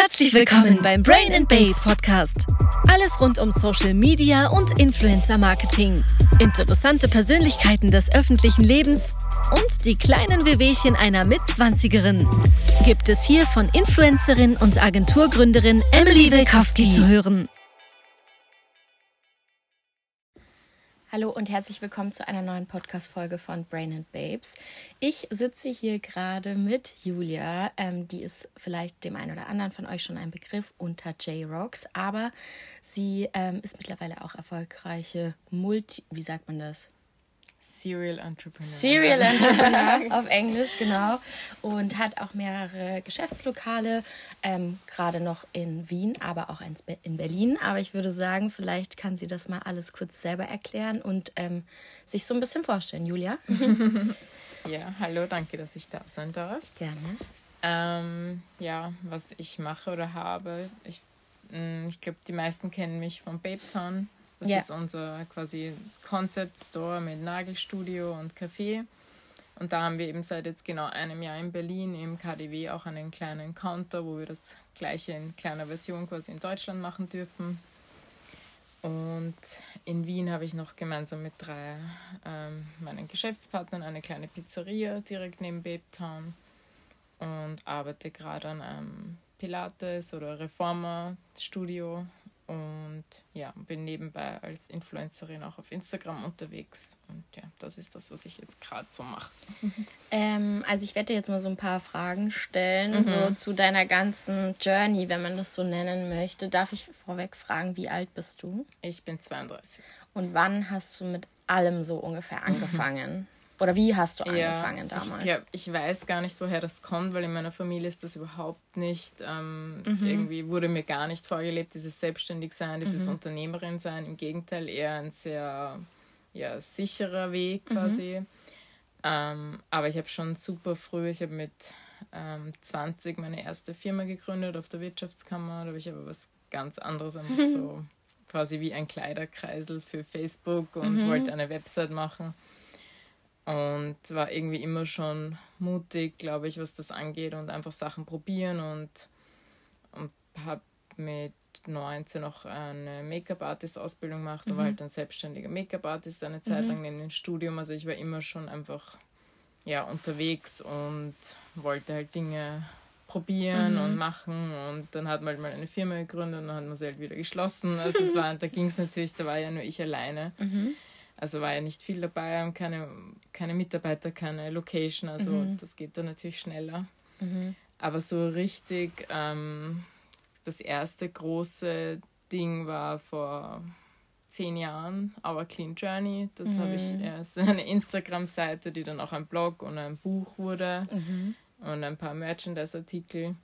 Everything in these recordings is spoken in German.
Herzlich willkommen beim Brain and Babes Podcast. Alles rund um Social Media und Influencer Marketing. Interessante Persönlichkeiten des öffentlichen Lebens und die kleinen Wehwehchen einer Mitzwanzigerin gibt es hier von Influencerin und Agenturgründerin Emily Wilkowski zu hören. Hallo und herzlich willkommen zu einer neuen Podcast-Folge von Brain and Babes. Ich sitze hier gerade mit Julia. Ähm, die ist vielleicht dem einen oder anderen von euch schon ein Begriff unter J-Rocks, aber sie ähm, ist mittlerweile auch erfolgreiche Multi. Wie sagt man das? Serial Entrepreneur. Serial Entrepreneur auf Englisch, genau. Und hat auch mehrere Geschäftslokale, ähm, gerade noch in Wien, aber auch in Berlin. Aber ich würde sagen, vielleicht kann sie das mal alles kurz selber erklären und ähm, sich so ein bisschen vorstellen. Julia? ja, hallo, danke, dass ich da sein darf. Gerne. Ähm, ja, was ich mache oder habe. Ich, mm, ich glaube, die meisten kennen mich von Babe Town das ja. ist unser quasi Concept Store mit Nagelstudio und Café. Und da haben wir eben seit jetzt genau einem Jahr in Berlin im KDW auch einen kleinen Counter, wo wir das gleiche in kleiner Version quasi in Deutschland machen dürfen. Und in Wien habe ich noch gemeinsam mit drei ähm, meinen Geschäftspartnern eine kleine Pizzeria direkt neben Babe Town und arbeite gerade an einem Pilates- oder Reformer-Studio und ja, bin nebenbei als Influencerin auch auf Instagram unterwegs. Und ja, das ist das, was ich jetzt gerade so mache. Ähm, also ich werde dir jetzt mal so ein paar Fragen stellen, mhm. so zu deiner ganzen Journey, wenn man das so nennen möchte. Darf ich vorweg fragen, wie alt bist du? Ich bin 32. Und wann hast du mit allem so ungefähr angefangen? Oder wie hast du angefangen ja, damals? Ich, glaub, ich weiß gar nicht, woher das kommt, weil in meiner Familie ist das überhaupt nicht, ähm, mhm. irgendwie wurde mir gar nicht vorgelebt, dieses Selbstständigsein, dieses mhm. Unternehmerin sein. Im Gegenteil, eher ein sehr ja, sicherer Weg mhm. quasi. Mhm. Ähm, aber ich habe schon super früh, ich habe mit ähm, 20 meine erste Firma gegründet auf der Wirtschaftskammer. Da habe ich aber was ganz anderes, so quasi wie ein Kleiderkreisel für Facebook und mhm. wollte eine Website machen und war irgendwie immer schon mutig, glaube ich, was das angeht und einfach Sachen probieren und, und habe mit 19 noch eine Make-up-Artist-Ausbildung gemacht, mhm. war halt ein selbstständiger Make-up-Artist eine Zeit mhm. lang in dem Studium. Also ich war immer schon einfach ja, unterwegs und wollte halt Dinge probieren mhm. und machen und dann hat man halt mal eine Firma gegründet und dann hat man sie halt wieder geschlossen. Also es war, da ging es natürlich, da war ja nur ich alleine. Mhm. Also war ja nicht viel dabei und keine, keine Mitarbeiter, keine Location. Also mhm. das geht dann natürlich schneller. Mhm. Aber so richtig ähm, das erste große Ding war vor zehn Jahren, Our Clean Journey. Das mhm. habe ich erst eine Instagram-Seite, die dann auch ein Blog und ein Buch wurde mhm. und ein paar Merchandise-Artikel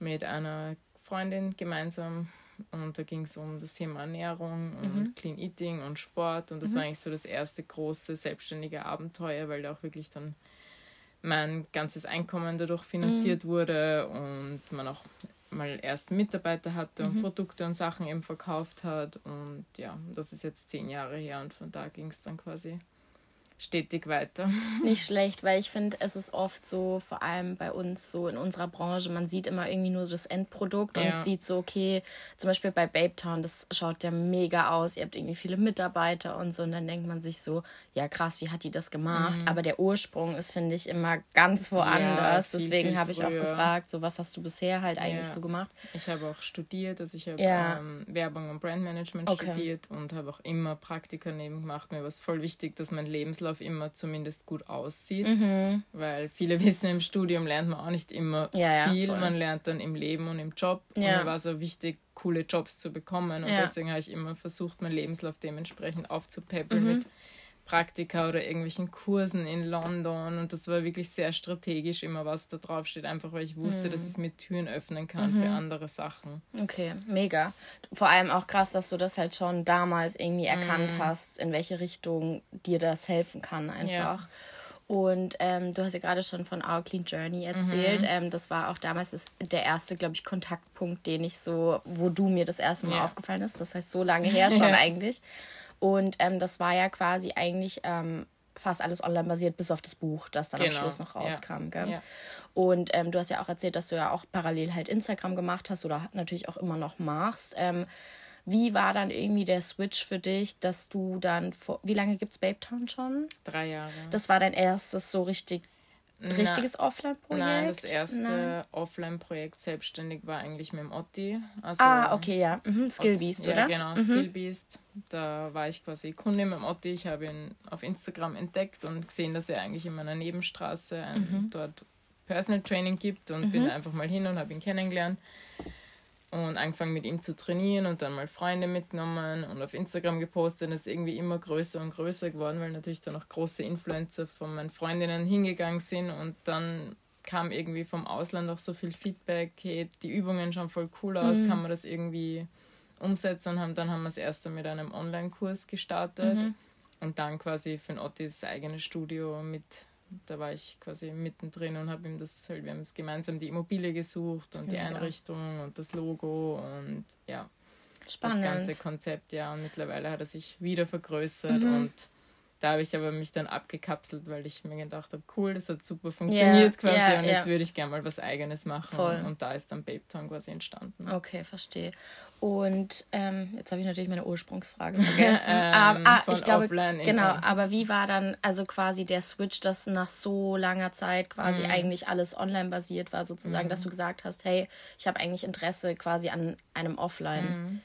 mit einer Freundin gemeinsam und da ging es um das Thema Ernährung und mhm. Clean Eating und Sport. Und das mhm. war eigentlich so das erste große selbstständige Abenteuer, weil da auch wirklich dann mein ganzes Einkommen dadurch finanziert mhm. wurde und man auch mal erste Mitarbeiter hatte und mhm. Produkte und Sachen eben verkauft hat. Und ja, das ist jetzt zehn Jahre her und von da ging es dann quasi stetig weiter. Nicht schlecht, weil ich finde, es ist oft so, vor allem bei uns so in unserer Branche, man sieht immer irgendwie nur das Endprodukt ja. und sieht so, okay, zum Beispiel bei Babe Town, das schaut ja mega aus, ihr habt irgendwie viele Mitarbeiter und so und dann denkt man sich so, ja krass, wie hat die das gemacht? Mhm. Aber der Ursprung ist, finde ich, immer ganz woanders. Ja, viel, Deswegen habe ich auch gefragt, so was hast du bisher halt eigentlich ja. so gemacht? Ich habe auch studiert, also ich habe ähm, Werbung und Brandmanagement okay. studiert und habe auch immer Praktika neben gemacht. Mir war es voll wichtig, dass mein Lebenslauf Lebenslauf immer zumindest gut aussieht, mhm. weil viele wissen, im Studium lernt man auch nicht immer ja, viel, ja, man lernt dann im Leben und im Job ja. und mir war so wichtig, coole Jobs zu bekommen und deswegen habe ich immer versucht, meinen Lebenslauf dementsprechend aufzupäppeln mhm. mit Praktika oder irgendwelchen Kursen in London und das war wirklich sehr strategisch immer, was da drauf steht, einfach weil ich wusste, mhm. dass es mir Türen öffnen kann mhm. für andere Sachen. Okay, mega. Vor allem auch krass, dass du das halt schon damals irgendwie erkannt mhm. hast, in welche Richtung dir das helfen kann einfach. Ja. Und ähm, du hast ja gerade schon von Our Clean Journey erzählt. Mhm. Ähm, das war auch damals das, der erste, glaube ich, Kontaktpunkt, den ich so, wo du mir das erste Mal ja. aufgefallen ist. Das heißt, so lange her schon eigentlich. Und ähm, das war ja quasi eigentlich ähm, fast alles online basiert, bis auf das Buch, das dann genau. am Schluss noch rauskam. Ja. Gell? Ja. Und ähm, du hast ja auch erzählt, dass du ja auch parallel halt Instagram gemacht hast oder natürlich auch immer noch machst. Ähm, wie war dann irgendwie der Switch für dich, dass du dann vor. Wie lange gibt es Babe Town schon? Drei Jahre. Das war dein erstes so richtig richtiges Offline-Projekt? Nein, das erste Offline-Projekt selbstständig war eigentlich mit dem Otti. Also ah, okay, ja. Mhm. Skillbeast, oder? Ja, genau, mhm. Skillbeast. Da war ich quasi Kunde mit dem Otti. Ich habe ihn auf Instagram entdeckt und gesehen, dass er eigentlich in meiner Nebenstraße mhm. dort Personal Training gibt und bin mhm. einfach mal hin und habe ihn kennengelernt und angefangen mit ihm zu trainieren und dann mal Freunde mitgenommen und auf Instagram gepostet und ist irgendwie immer größer und größer geworden, weil natürlich dann auch große Influencer von meinen Freundinnen hingegangen sind und dann kam irgendwie vom Ausland auch so viel Feedback, hey, die Übungen schauen voll cool aus, mhm. kann man das irgendwie umsetzen und haben, dann haben wir das erste mit einem Online-Kurs gestartet mhm. und dann quasi für ein Ottis eigenes Studio mit da war ich quasi mittendrin und habe ihm das, halt, wir haben es gemeinsam die Immobilie gesucht und die ja. Einrichtung und das Logo und ja, Spannend. das ganze Konzept, ja. Und mittlerweile hat er sich wieder vergrößert mhm. und da habe ich aber mich dann abgekapselt, weil ich mir gedacht habe, cool, das hat super funktioniert yeah, quasi yeah, und jetzt yeah. würde ich gerne mal was eigenes machen. Voll. Und da ist dann Babe Town quasi entstanden. Okay, verstehe. Und ähm, jetzt habe ich natürlich meine Ursprungsfrage vergessen. ähm, aber, ah, ich glaube, genau, aber wie war dann also quasi der Switch, dass nach so langer Zeit quasi mhm. eigentlich alles online basiert war, sozusagen, mhm. dass du gesagt hast, hey, ich habe eigentlich Interesse quasi an einem Offline. Mhm.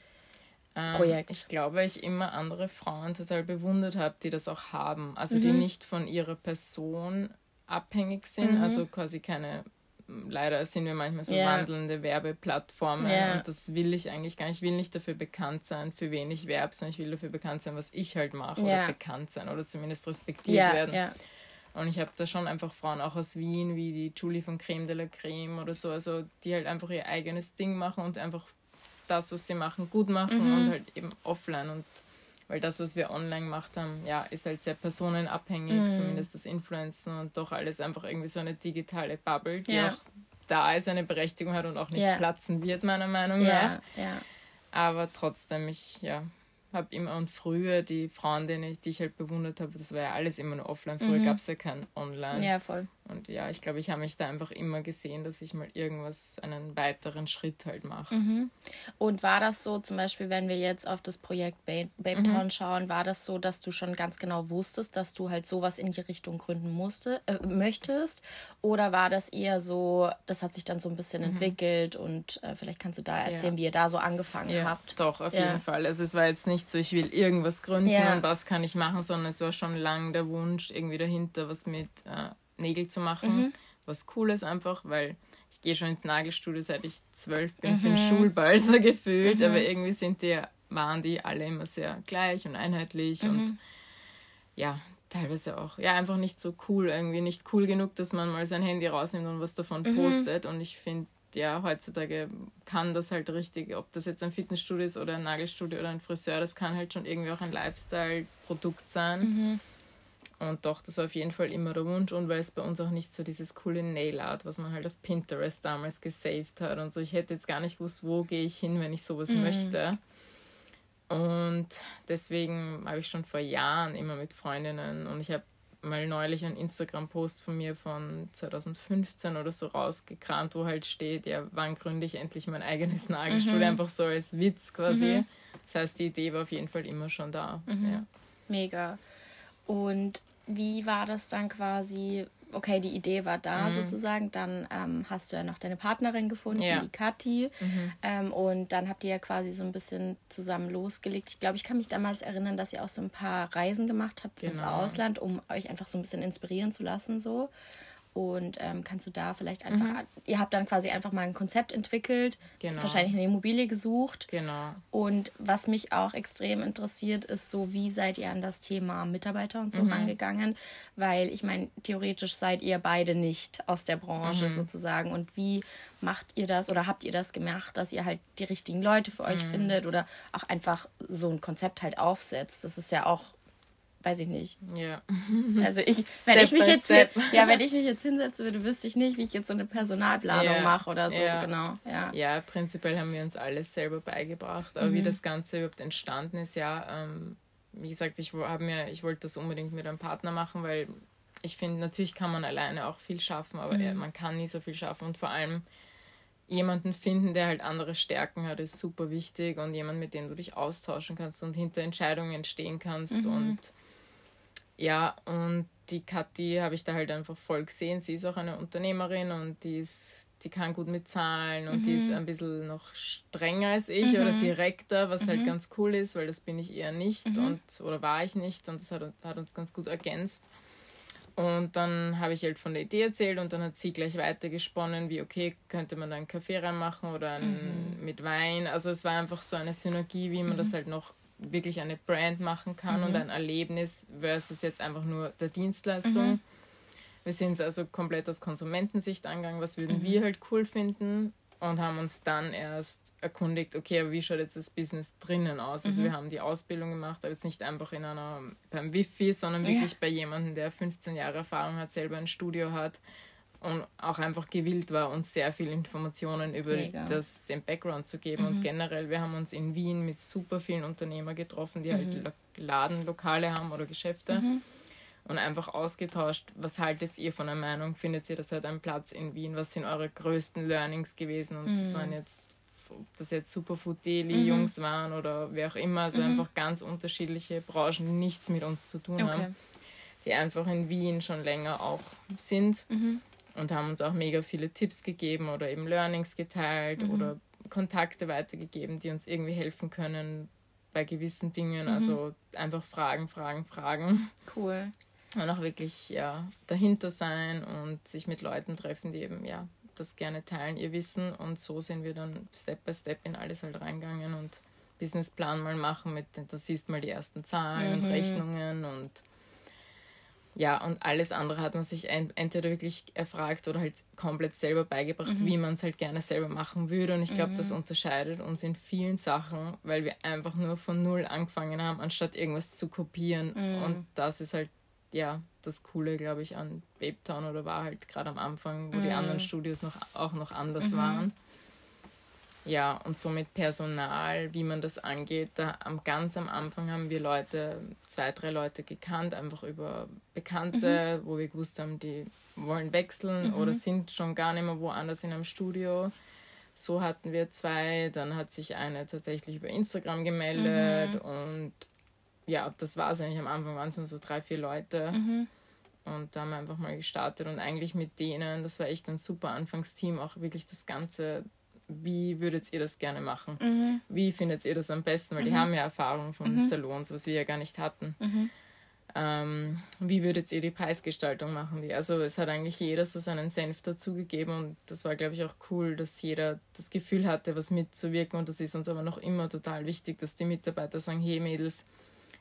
Ähm, Projekt. Ich glaube, ich immer andere Frauen total bewundert habe, die das auch haben. Also mhm. die nicht von ihrer Person abhängig sind, mhm. also quasi keine leider sind wir manchmal so yeah. wandelnde Werbeplattformen yeah. und das will ich eigentlich gar nicht. Ich will nicht dafür bekannt sein, für wen ich werbe, sondern ich will dafür bekannt sein, was ich halt mache yeah. oder bekannt sein oder zumindest respektiert werden. Und ich habe da schon einfach Frauen auch aus Wien, wie die Julie von Creme de la Creme oder so, also die halt einfach ihr eigenes Ding machen und einfach das, was sie machen, gut machen mhm. und halt eben offline. Und weil das, was wir online gemacht haben, ja, ist halt sehr personenabhängig, mhm. zumindest das Influencen und doch alles einfach irgendwie so eine digitale Bubble, die ja. auch da ist, eine Berechtigung hat und auch nicht ja. platzen wird, meiner Meinung nach. Ja. Aber trotzdem, ich, ja, habe immer und früher die Frauen, die ich, die ich halt bewundert habe, das war ja alles immer nur offline. Früher mhm. gab es ja kein Online. Ja, voll. Und ja, ich glaube, ich habe mich da einfach immer gesehen, dass ich mal irgendwas, einen weiteren Schritt halt mache. Mhm. Und war das so, zum Beispiel, wenn wir jetzt auf das Projekt Babe Town mhm. schauen, war das so, dass du schon ganz genau wusstest, dass du halt sowas in die Richtung gründen musste, äh, möchtest? Oder war das eher so, das hat sich dann so ein bisschen mhm. entwickelt und äh, vielleicht kannst du da erzählen, ja. wie ihr da so angefangen ja, habt? Doch, auf ja. jeden Fall. Also es war jetzt nicht so, ich will irgendwas gründen und was kann ich machen, sondern es war schon lang der Wunsch irgendwie dahinter, was mit äh, Nägel zu machen. Mhm. Was Cooles einfach, weil ich gehe schon ins Nagelstudio, seit ich zwölf bin, mhm. für den Schulball so gefühlt, mhm. aber irgendwie sind die, waren die alle immer sehr gleich und einheitlich und mhm. ja, teilweise auch, ja, einfach nicht so cool, irgendwie nicht cool genug, dass man mal sein Handy rausnimmt und was davon mhm. postet und ich finde, ja, heutzutage kann das halt richtig, ob das jetzt ein Fitnessstudio ist oder ein Nagelstudio oder ein Friseur, das kann halt schon irgendwie auch ein Lifestyle-Produkt sein. Mhm. Und doch, das war auf jeden Fall immer der Wunsch und weil es bei uns auch nicht so dieses coole Nail Art, was man halt auf Pinterest damals gesaved hat und so. Ich hätte jetzt gar nicht gewusst, wo gehe ich hin, wenn ich sowas mhm. möchte. Und deswegen habe ich schon vor Jahren immer mit Freundinnen und ich habe mal neulich einen Instagram-Post von mir von 2015 oder so rausgekramt, wo halt steht, ja, wann gründe ich endlich mein eigenes Nagelstudio, mhm. einfach so als Witz quasi. Mhm. Das heißt, die Idee war auf jeden Fall immer schon da. Mhm. Ja. Mega. Und wie war das dann quasi? Okay, die Idee war da mhm. sozusagen. Dann ähm, hast du ja noch deine Partnerin gefunden, ja. die Kathi. Mhm. Ähm, und dann habt ihr ja quasi so ein bisschen zusammen losgelegt. Ich glaube, ich kann mich damals erinnern, dass ihr auch so ein paar Reisen gemacht habt genau. ins Ausland, um euch einfach so ein bisschen inspirieren zu lassen. So. Und ähm, kannst du da vielleicht einfach, mhm. ihr habt dann quasi einfach mal ein Konzept entwickelt, genau. wahrscheinlich eine Immobilie gesucht. Genau. Und was mich auch extrem interessiert, ist so, wie seid ihr an das Thema Mitarbeiter und so mhm. rangegangen? Weil ich meine, theoretisch seid ihr beide nicht aus der Branche mhm. sozusagen. Und wie macht ihr das oder habt ihr das gemacht, dass ihr halt die richtigen Leute für euch mhm. findet oder auch einfach so ein Konzept halt aufsetzt? Das ist ja auch weiß ich nicht. Ja. Also ich, wenn ich mich jetzt, hier, ja, wenn ich mich jetzt hinsetzen würde, wüsste ich nicht, wie ich jetzt so eine Personalplanung ja. mache oder so, ja. genau. Ja. ja, prinzipiell haben wir uns alles selber beigebracht, aber mhm. wie das Ganze überhaupt entstanden ist, ja, ähm, wie gesagt, ich, mir, ich wollte das unbedingt mit einem Partner machen, weil ich finde, natürlich kann man alleine auch viel schaffen, aber mhm. man kann nie so viel schaffen. Und vor allem jemanden finden, der halt andere Stärken hat, ist super wichtig und jemand, mit dem du dich austauschen kannst und hinter Entscheidungen stehen kannst. Mhm. Und ja, und die Kathi habe ich da halt einfach voll gesehen. Sie ist auch eine Unternehmerin und die ist, die kann gut mit Zahlen und mhm. die ist mhm. ein bisschen noch strenger als ich mhm. oder direkter, was halt mhm. halt ganz cool ist, weil das bin ich eher nicht mhm. und oder war ich nicht und das hat, hat uns ganz gut ergänzt. Und dann habe ich halt von der Idee erzählt und dann hat sie gleich weitergesponnen, wie okay, könnte man da einen Kaffee reinmachen oder einen, mit Wein. Also es war einfach so eine Synergie, wie man das halt noch wirklich eine Brand machen kann mhm. und ein Erlebnis versus jetzt einfach nur der Dienstleistung. Mhm. Wir sind es also komplett aus Konsumentensicht angegangen, was würden mhm. wir halt cool finden und haben uns dann erst erkundigt, okay, aber wie schaut jetzt das Business drinnen aus? Also wir mhm. haben die Ausbildung gemacht, aber jetzt nicht einfach in einer beim Wifi, sondern wirklich ja. bei jemandem, der 15 Jahre Erfahrung hat, selber ein Studio hat und auch einfach gewillt war, uns sehr viele Informationen über das, den Background zu geben. Mhm. Und generell, wir haben uns in Wien mit super vielen Unternehmern getroffen, die halt mhm. halt Ladenlokale haben oder Geschäfte mhm. und einfach ausgetauscht, was haltet ihr von der Meinung? Findet ihr, das hat einen Platz in Wien? Was sind eure größten Learnings gewesen? Und das mhm. waren jetzt ob das jetzt Superfood Daily mhm. Jungs waren oder wer auch immer, also mhm. einfach ganz unterschiedliche Branchen, die nichts mit uns zu tun okay. haben, die einfach in Wien schon länger auch sind. Und haben uns auch mega viele Tipps gegeben oder eben Learnings geteilt mhm. oder Kontakte weitergegeben, die uns irgendwie helfen können bei gewissen Dingen. Mhm. Also einfach Fragen, Fragen, Fragen. Cool. Und auch wirklich ja, dahinter sein und sich mit Leuten treffen, die eben ja das gerne teilen, ihr Wissen. Und so sind wir dann Step by Step in alles halt reingegangen und Businessplan mal machen mit, da siehst du mal die ersten Zahlen mhm. und Rechnungen und ja, und alles andere hat man sich entweder wirklich erfragt oder halt komplett selber beigebracht, mhm. wie man es halt gerne selber machen würde. Und ich glaube, mhm. das unterscheidet uns in vielen Sachen, weil wir einfach nur von Null angefangen haben, anstatt irgendwas zu kopieren. Mhm. Und das ist halt, ja, das Coole, glaube ich, an Babetown oder war halt gerade am Anfang, wo die mhm. anderen Studios noch, auch noch anders mhm. waren ja, und so mit Personal, wie man das angeht, da am ganz am Anfang haben wir Leute, zwei, drei Leute gekannt, einfach über Bekannte, mhm. wo wir gewusst haben, die wollen wechseln mhm. oder sind schon gar nicht mehr woanders in einem Studio. So hatten wir zwei, dann hat sich eine tatsächlich über Instagram gemeldet mhm. und ja, das war es eigentlich am Anfang, waren es nur so drei, vier Leute. Mhm. Und da haben wir einfach mal gestartet und eigentlich mit denen, das war echt ein super Anfangsteam, auch wirklich das ganze wie würdet ihr das gerne machen? Mhm. Wie findet ihr das am besten? Weil mhm. die haben ja Erfahrung von mhm. Salons, was wir ja gar nicht hatten. Mhm. Ähm, wie würdet ihr die Preisgestaltung machen? Also es hat eigentlich jeder so seinen Senf dazugegeben und das war, glaube ich, auch cool, dass jeder das Gefühl hatte, was mitzuwirken und das ist uns aber noch immer total wichtig, dass die Mitarbeiter sagen, hey Mädels,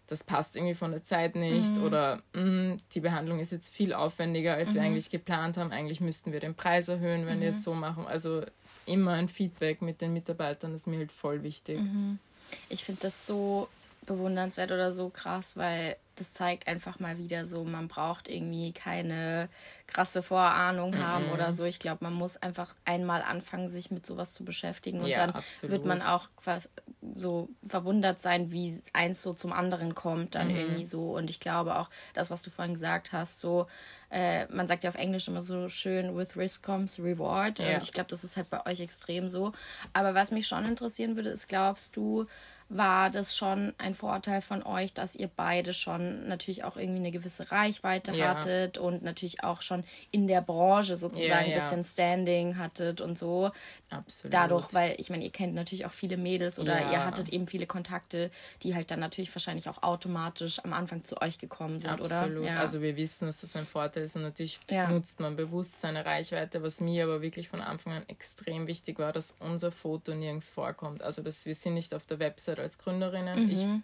das passt irgendwie von der Zeit nicht mhm. oder mh, mm, die Behandlung ist jetzt viel aufwendiger, als mhm. wir eigentlich geplant haben. Eigentlich müssten wir den Preis erhöhen, wenn mhm. wir es so machen. Also immer ein Feedback mit den Mitarbeitern ist mir halt voll wichtig. Mhm. Ich finde das so bewundernswert oder so krass, weil das zeigt einfach mal wieder so, man braucht irgendwie keine krasse Vorahnung mhm. haben oder so. Ich glaube, man muss einfach einmal anfangen, sich mit sowas zu beschäftigen und ja, dann absolut. wird man auch so verwundert sein, wie eins so zum anderen kommt, dann mhm. irgendwie so. Und ich glaube auch, das, was du vorhin gesagt hast, so, äh, man sagt ja auf Englisch immer so schön, with risk comes reward. Ja. Und ich glaube, das ist halt bei euch extrem so. Aber was mich schon interessieren würde, ist, glaubst du, war das schon ein Vorteil von euch, dass ihr beide schon natürlich auch irgendwie eine gewisse Reichweite ja. hattet und natürlich auch schon in der Branche sozusagen ja, ja. ein bisschen Standing hattet und so. Absolut. Dadurch, weil ich meine, ihr kennt natürlich auch viele Mädels oder ihr hattet eben viele Kontakte, die halt dann natürlich wahrscheinlich auch automatisch am Anfang zu euch gekommen sind, Absolut. oder? Ja. Also wir wissen, dass das ein Vorteil ist und natürlich nutzt man bewusst seine Reichweite, was mir aber wirklich von Anfang an extrem wichtig war, dass unser Foto nirgends vorkommt. Also dass wir sind nicht auf der Website Vollzeit als Gründerinnen. Mhm.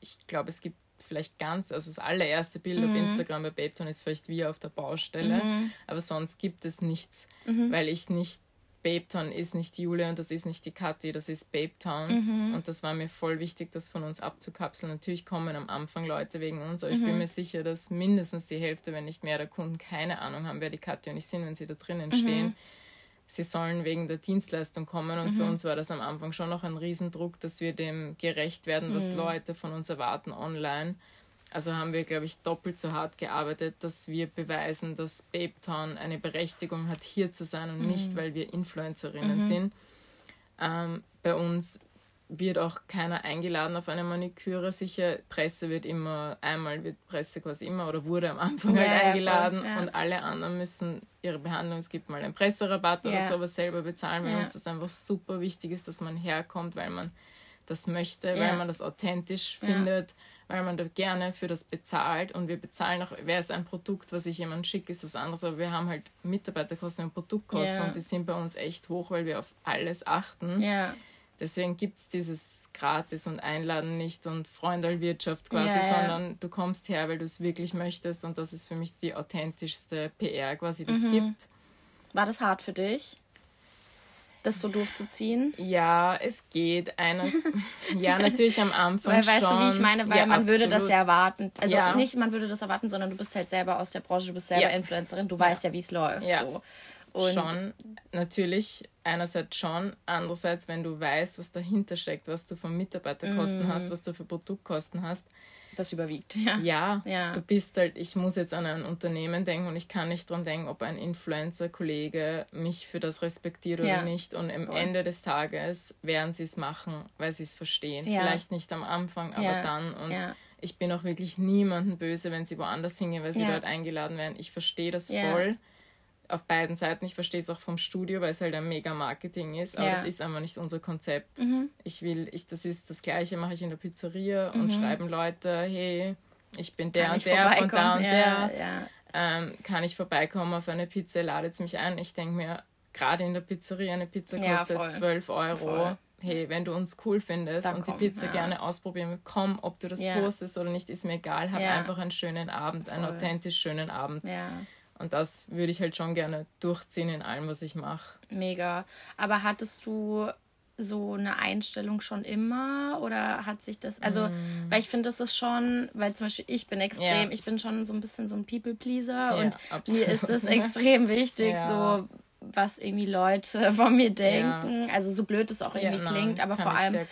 Ich, ich glaube, es gibt vielleicht ganz, also das allererste Bild mhm. auf Instagram bei Babetown ist vielleicht wir auf der Baustelle, mhm. aber sonst gibt es nichts, mhm. weil ich nicht, Babetown ist nicht Julia und das ist nicht die Kathi, das ist Babetown mhm. und das war mir voll wichtig, das von uns abzukapseln. Natürlich kommen am Anfang Leute wegen uns, aber ich bin mhm. mir sicher, dass mindestens die Hälfte, wenn nicht mehr der Kunden keine Ahnung haben, wer die Kathi und ich sind, wenn sie da drinnen stehen sie sollen wegen der Dienstleistung kommen. Und mhm. für uns war das am Anfang schon noch ein Riesendruck, dass wir dem gerecht werden, was mhm. Leute von uns erwarten online. Also haben wir, glaube ich, doppelt so hart gearbeitet, dass wir beweisen, dass Babetown eine Berechtigung hat, hier zu sein und mhm. nicht, weil wir Influencerinnen mhm. sind. Ähm, bei uns wird auch keiner eingeladen auf eine Maniküre. Sicher, Presse wird immer, einmal wird Presse quasi immer oder wurde am Anfang ja, halt eingeladen ja, und alle anderen müssen ihre Behandlung, es gibt mal einen Presserabatt oder sowas selber bezahlen, weil uns das einfach super wichtig ist, dass man herkommt, weil man das möchte, weil man das authentisch findet weil man da gerne für das bezahlt und wir bezahlen auch, wäre es ein Produkt, was ich jemandem schicke, ist was anderes, aber wir haben halt Mitarbeiterkosten und Produktkosten ja. und die sind bei uns echt hoch, weil wir auf alles achten. Ja. Deswegen gibt es dieses Gratis und Einladen nicht und Freundalwirtschaft quasi, ja, sondern du kommst her, weil du es wirklich möchtest und das ist für mich die authentischste PR quasi, die es mhm. gibt. War das hart für dich? das so durchzuziehen? Ja, es geht. Eines, ja, natürlich am Anfang. Weil weißt schon. du, wie ich meine, weil ja, man absolut. würde das ja erwarten. Also ja. nicht, man würde das erwarten, sondern du bist halt selber aus der Branche, du bist selber ja. Influencerin, du weißt ja, wie es läuft. So. Und schon, natürlich, einerseits schon, andererseits, wenn du weißt, was dahinter steckt, was du von Mitarbeiterkosten mm. hast, was du für Produktkosten hast, das überwiegt. Ja. ja. ja, du bist halt, ich muss jetzt an ein Unternehmen denken und ich kann nicht dran denken, ob ein Influencer-Kollege mich für das respektiert ja. oder nicht. Und am Voll. Ende des Tages werden sie es machen, weil sie es verstehen. Vielleicht nicht am Anfang, aber dann. Und ich bin auch wirklich niemanden böse, wenn sie woanders hingehen, weil sie dort eingeladen werden. Ich verstehe das voll auf beiden Seiten. Ich verstehe es auch vom Studio, weil es halt ein mega Marketing ist, aber ja. das ist einfach nicht unser Konzept. Mhm. Ich will, ich, das ist das Gleiche, mache ich in der Pizzeria mhm. und schreiben Leute, hey, ich bin der kann und der von da und ja, der. Ja. Ähm, kann ich vorbeikommen auf eine Pizza, ladet mich ein. Ich denke mir, gerade in der Pizzeria, eine Pizza kostet ja, 12 Euro. Voll. Hey, wenn du uns cool findest Dann und komm, die Pizza gerne ausprobieren, komm, ob du das postest oder nicht, ist mir egal. Hab einfach einen schönen Abend, voll. einen authentisch schönen Abend. Und das würde ich halt schon gerne durchziehen in allem, was ich mache. Mega. Aber hattest du so eine Einstellung schon immer oder hat sich das, also, mm. weil ich finde, das ist schon, weil zum Beispiel ich bin extrem, ja. ich bin schon so ein bisschen so ein People-Pleaser ja, und absolut. mir ist es extrem wichtig, ja. so was irgendwie Leute von mir denken. Ja. Also so blöd es auch irgendwie ja, klingt, aber vor allem,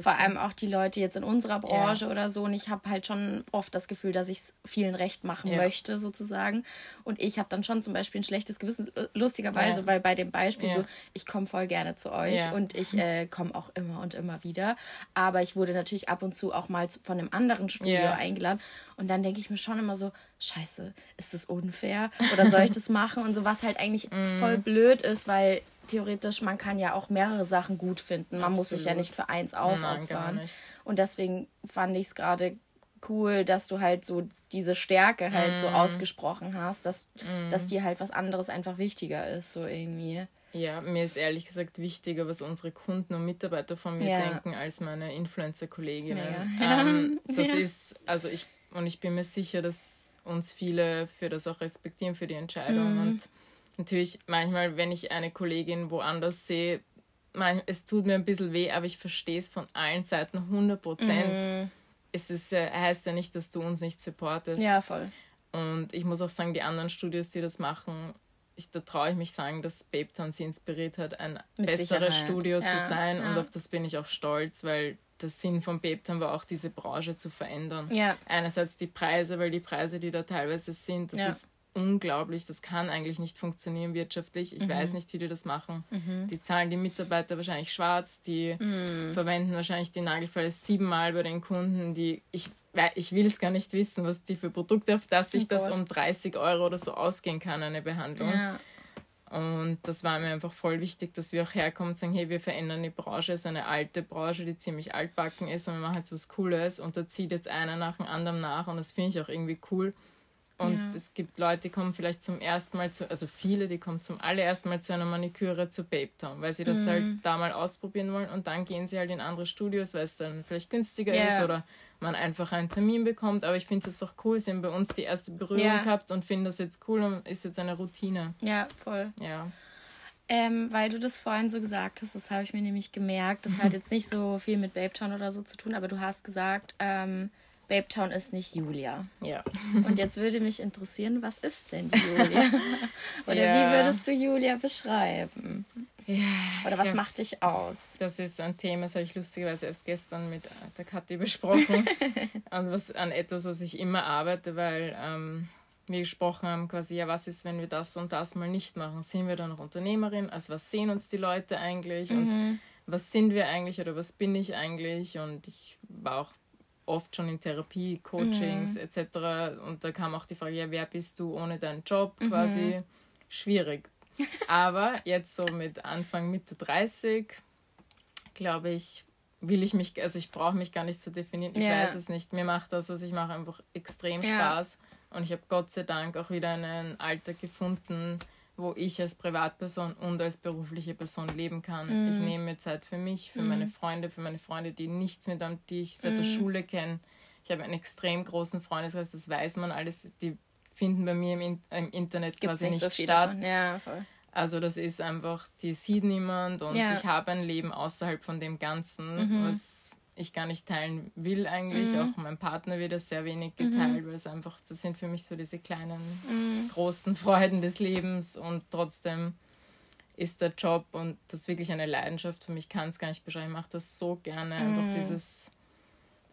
vor allem auch die Leute jetzt in unserer Branche ja. oder so. Und ich habe halt schon oft das Gefühl, dass ich es vielen recht machen möchte, sozusagen. Und ich habe dann schon zum Beispiel ein schlechtes Gewissen, lustigerweise, weil bei dem Beispiel so, ich komme voll gerne zu euch und ich äh, komme auch immer und immer wieder. Aber ich wurde natürlich ab und zu auch mal von einem anderen Studio eingeladen. Und dann denke ich mir schon immer so, scheiße, ist das unfair? Oder soll ich das machen? Und so, was halt eigentlich mm. voll blöd ist, weil theoretisch man kann ja auch mehrere Sachen gut finden. Man Absolut. muss sich ja nicht für eins aufopfern. Nein, und deswegen fand ich es gerade cool, dass du halt so diese Stärke halt mm. so ausgesprochen hast, dass, mm. dass dir halt was anderes einfach wichtiger ist, so irgendwie. Ja, mir ist ehrlich gesagt wichtiger, was unsere Kunden und Mitarbeiter von mir ja. denken, als meine Influencer-Kolleginnen. Ja. Ähm, das ja. ist, also ich und ich bin mir sicher, dass uns viele für das auch respektieren, für die Entscheidung. Mhm. Und natürlich manchmal, wenn ich eine Kollegin woanders sehe, mein, es tut mir ein bisschen weh, aber ich verstehe es von allen Seiten 100 Prozent. Mhm. Es ist, äh, heißt ja nicht, dass du uns nicht supportest. Ja, voll. Und ich muss auch sagen, die anderen Studios, die das machen, ich, da traue ich mich sagen, dass Babetown sie inspiriert hat, ein Mit besseres Sicherheit. Studio ja, zu sein. Ja. Und auf das bin ich auch stolz, weil der Sinn von Bebtan war auch, diese Branche zu verändern. Ja. Einerseits die Preise, weil die Preise, die da teilweise sind, das ja. ist unglaublich. Das kann eigentlich nicht funktionieren wirtschaftlich. Ich mhm. weiß nicht, wie die das machen. Mhm. Die zahlen die Mitarbeiter wahrscheinlich schwarz, die mhm. verwenden wahrscheinlich die Nagelfeile siebenmal bei den Kunden. Die, ich, ich will es gar nicht wissen, was die für Produkte, auf das sich oh das um 30 Euro oder so ausgehen kann, eine Behandlung. Ja. Und das war mir einfach voll wichtig, dass wir auch herkommen und sagen, hey, wir verändern die Branche. Es ist eine alte Branche, die ziemlich altbacken ist und wir machen jetzt was Cooles und da zieht jetzt einer nach dem anderen nach und das finde ich auch irgendwie cool. Und ja. es gibt Leute, die kommen vielleicht zum ersten Mal zu, also viele, die kommen zum allerersten Mal zu einer Maniküre zu Babe Town, weil sie das mhm. halt da mal ausprobieren wollen und dann gehen sie halt in andere Studios, weil es dann vielleicht günstiger yeah. ist oder man einfach einen Termin bekommt. Aber ich finde das auch cool. Sie haben bei uns die erste Berührung ja. gehabt und finden das jetzt cool und ist jetzt eine Routine. Ja, voll. Ja. Ähm, weil du das vorhin so gesagt hast, das habe ich mir nämlich gemerkt. Das hat jetzt nicht so viel mit Babe Town oder so zu tun, aber du hast gesagt, ähm, Babetown ist nicht Julia. Ja. Und jetzt würde mich interessieren, was ist denn Julia? Oder ja. wie würdest du Julia beschreiben? Ja, Oder was macht dich aus? Das ist ein Thema, das habe ich lustigerweise erst gestern mit der Kathi besprochen. und was an etwas, was ich immer arbeite, weil ähm, wir gesprochen haben, quasi, ja, was ist, wenn wir das und das mal nicht machen? Sind wir dann noch Unternehmerin? Also was sehen uns die Leute eigentlich? Mhm. Und was sind wir eigentlich oder was bin ich eigentlich? Und ich war auch oft schon in Therapie, Coachings mhm. etc. Und da kam auch die Frage, ja, wer bist du ohne deinen Job? Mhm. Quasi schwierig. Aber jetzt so mit Anfang, Mitte 30, glaube ich, will ich mich, also ich brauche mich gar nicht zu definieren. Ich yeah. weiß es nicht. Mir macht das, was ich mache, einfach extrem yeah. Spaß. Und ich habe Gott sei Dank auch wieder einen Alter gefunden, wo ich als Privatperson und als berufliche Person leben kann. Mm. Ich nehme mir Zeit für mich, für mm. meine Freunde, für meine Freunde, die nichts mit die ich seit mm. der Schule kenne. Ich habe einen extrem großen Freundeskreis, das weiß man alles. Die finden bei mir im, im Internet Gibt's quasi nicht, nicht so statt. Ja, also das ist einfach, die sieht niemand und ja. ich habe ein Leben außerhalb von dem Ganzen, mhm. was ich gar nicht teilen will eigentlich. Mhm. Auch mein Partner wird das sehr wenig geteilt, mhm. weil es einfach, das sind für mich so diese kleinen, mhm. großen Freuden des Lebens und trotzdem ist der Job und das wirklich eine Leidenschaft für mich, kann es gar nicht beschreiben. Ich mache das so gerne, einfach mhm. dieses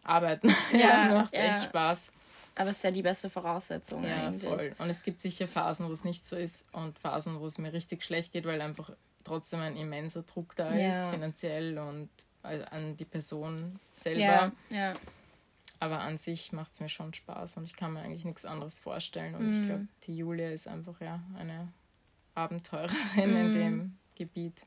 Arbeiten. Ja, ja macht ja. echt Spaß. Aber es ist ja die beste Voraussetzung ja, eigentlich. Voll. Und es gibt sicher Phasen, wo es nicht so ist und Phasen, wo es mir richtig schlecht geht, weil einfach trotzdem ein immenser Druck da ja. ist, finanziell und äh, an die Person selber. Ja, ja. Aber an sich macht es mir schon Spaß und ich kann mir eigentlich nichts anderes vorstellen. Und mm. ich glaube, die Julia ist einfach ja eine Abenteurerin mm. in dem Gebiet.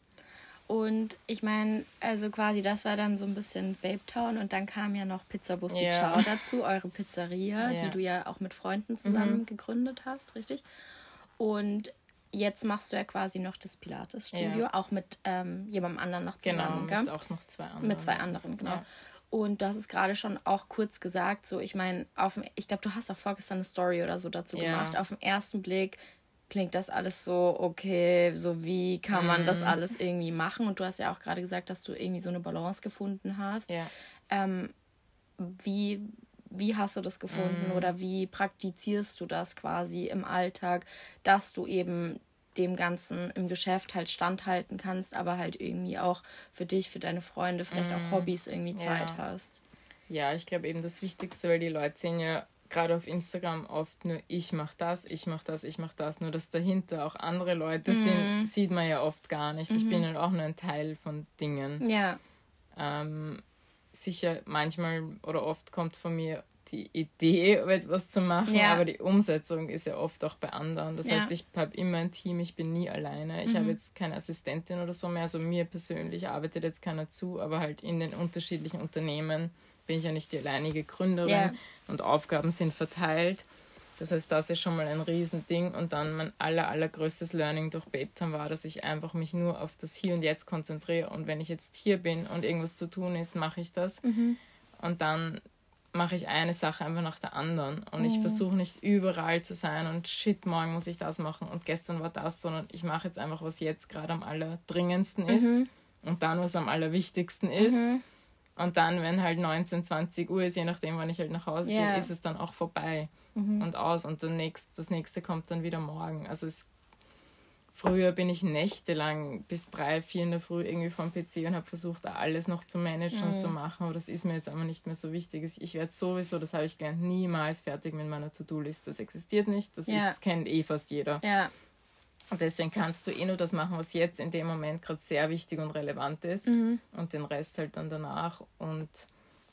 Und ich meine, also quasi das war dann so ein bisschen Babe Town und dann kam ja noch Pizza Busti ja. Ciao dazu, eure Pizzeria, ja. die du ja auch mit Freunden zusammen mhm. gegründet hast, richtig? Und jetzt machst du ja quasi noch das Pilates-Studio, ja. auch mit ähm, jemandem anderen noch zusammen, genau, mit auch noch zwei anderen. Mit zwei anderen, genau. Ja. Und du hast es gerade schon auch kurz gesagt, so ich meine, ich glaube, du hast auch vorgestern eine Story oder so dazu ja. gemacht. Auf den ersten Blick klingt das alles so, okay, so wie kann man mhm. das alles irgendwie machen? Und du hast ja auch gerade gesagt, dass du irgendwie so eine Balance gefunden hast. Ja. Ähm, wie, wie hast du das gefunden mhm. oder wie praktizierst du das quasi im Alltag, dass du eben dem Ganzen im Geschäft halt standhalten kannst, aber halt irgendwie auch für dich, für deine Freunde, vielleicht mhm. auch Hobbys irgendwie Zeit ja. hast. Ja, ich glaube eben das Wichtigste, weil die Leute sehen ja gerade auf Instagram oft nur ich mache das, ich mache das, ich mache das, nur dass dahinter auch andere Leute mhm. sind, sieht man ja oft gar nicht. Mhm. Ich bin mhm. halt auch nur ein Teil von Dingen. Ja. Ähm, sicher manchmal oder oft kommt von mir die Idee, etwas zu machen, ja. aber die Umsetzung ist ja oft auch bei anderen. Das ja. heißt, ich habe immer ein Team, ich bin nie alleine. Ich mhm. habe jetzt keine Assistentin oder so mehr. Also mir persönlich arbeitet jetzt keiner zu, aber halt in den unterschiedlichen Unternehmen bin ich ja nicht die alleinige Gründerin ja. und Aufgaben sind verteilt. Das heißt, das ist schon mal ein Riesending. Und dann mein aller, allergrößtes Learning durch Babetown war, dass ich einfach mich nur auf das Hier und Jetzt konzentriere. Und wenn ich jetzt hier bin und irgendwas zu tun ist, mache ich das. Mhm. Und dann mache ich eine Sache einfach nach der anderen. Und mhm. ich versuche nicht überall zu sein und shit, morgen muss ich das machen und gestern war das, sondern ich mache jetzt einfach, was jetzt gerade am allerdringendsten ist. Mhm. Und dann, was am allerwichtigsten ist. Mhm. Und dann, wenn halt 19, 20 Uhr ist, je nachdem, wann ich halt nach Hause yeah. gehe, ist es dann auch vorbei mhm. und aus. Und nächst, das nächste kommt dann wieder morgen. Also es, früher bin ich nächtelang bis drei, vier in der Früh irgendwie vom PC und habe versucht, alles noch zu managen mhm. und zu machen. Aber das ist mir jetzt aber nicht mehr so wichtig. Ich werde sowieso, das habe ich gelernt, niemals fertig mit meiner To-Do-List. Das existiert nicht. Das yeah. ist, kennt eh fast jeder. Ja. Und deswegen kannst du eh nur das machen, was jetzt in dem Moment gerade sehr wichtig und relevant ist mhm. und den Rest halt dann danach. Und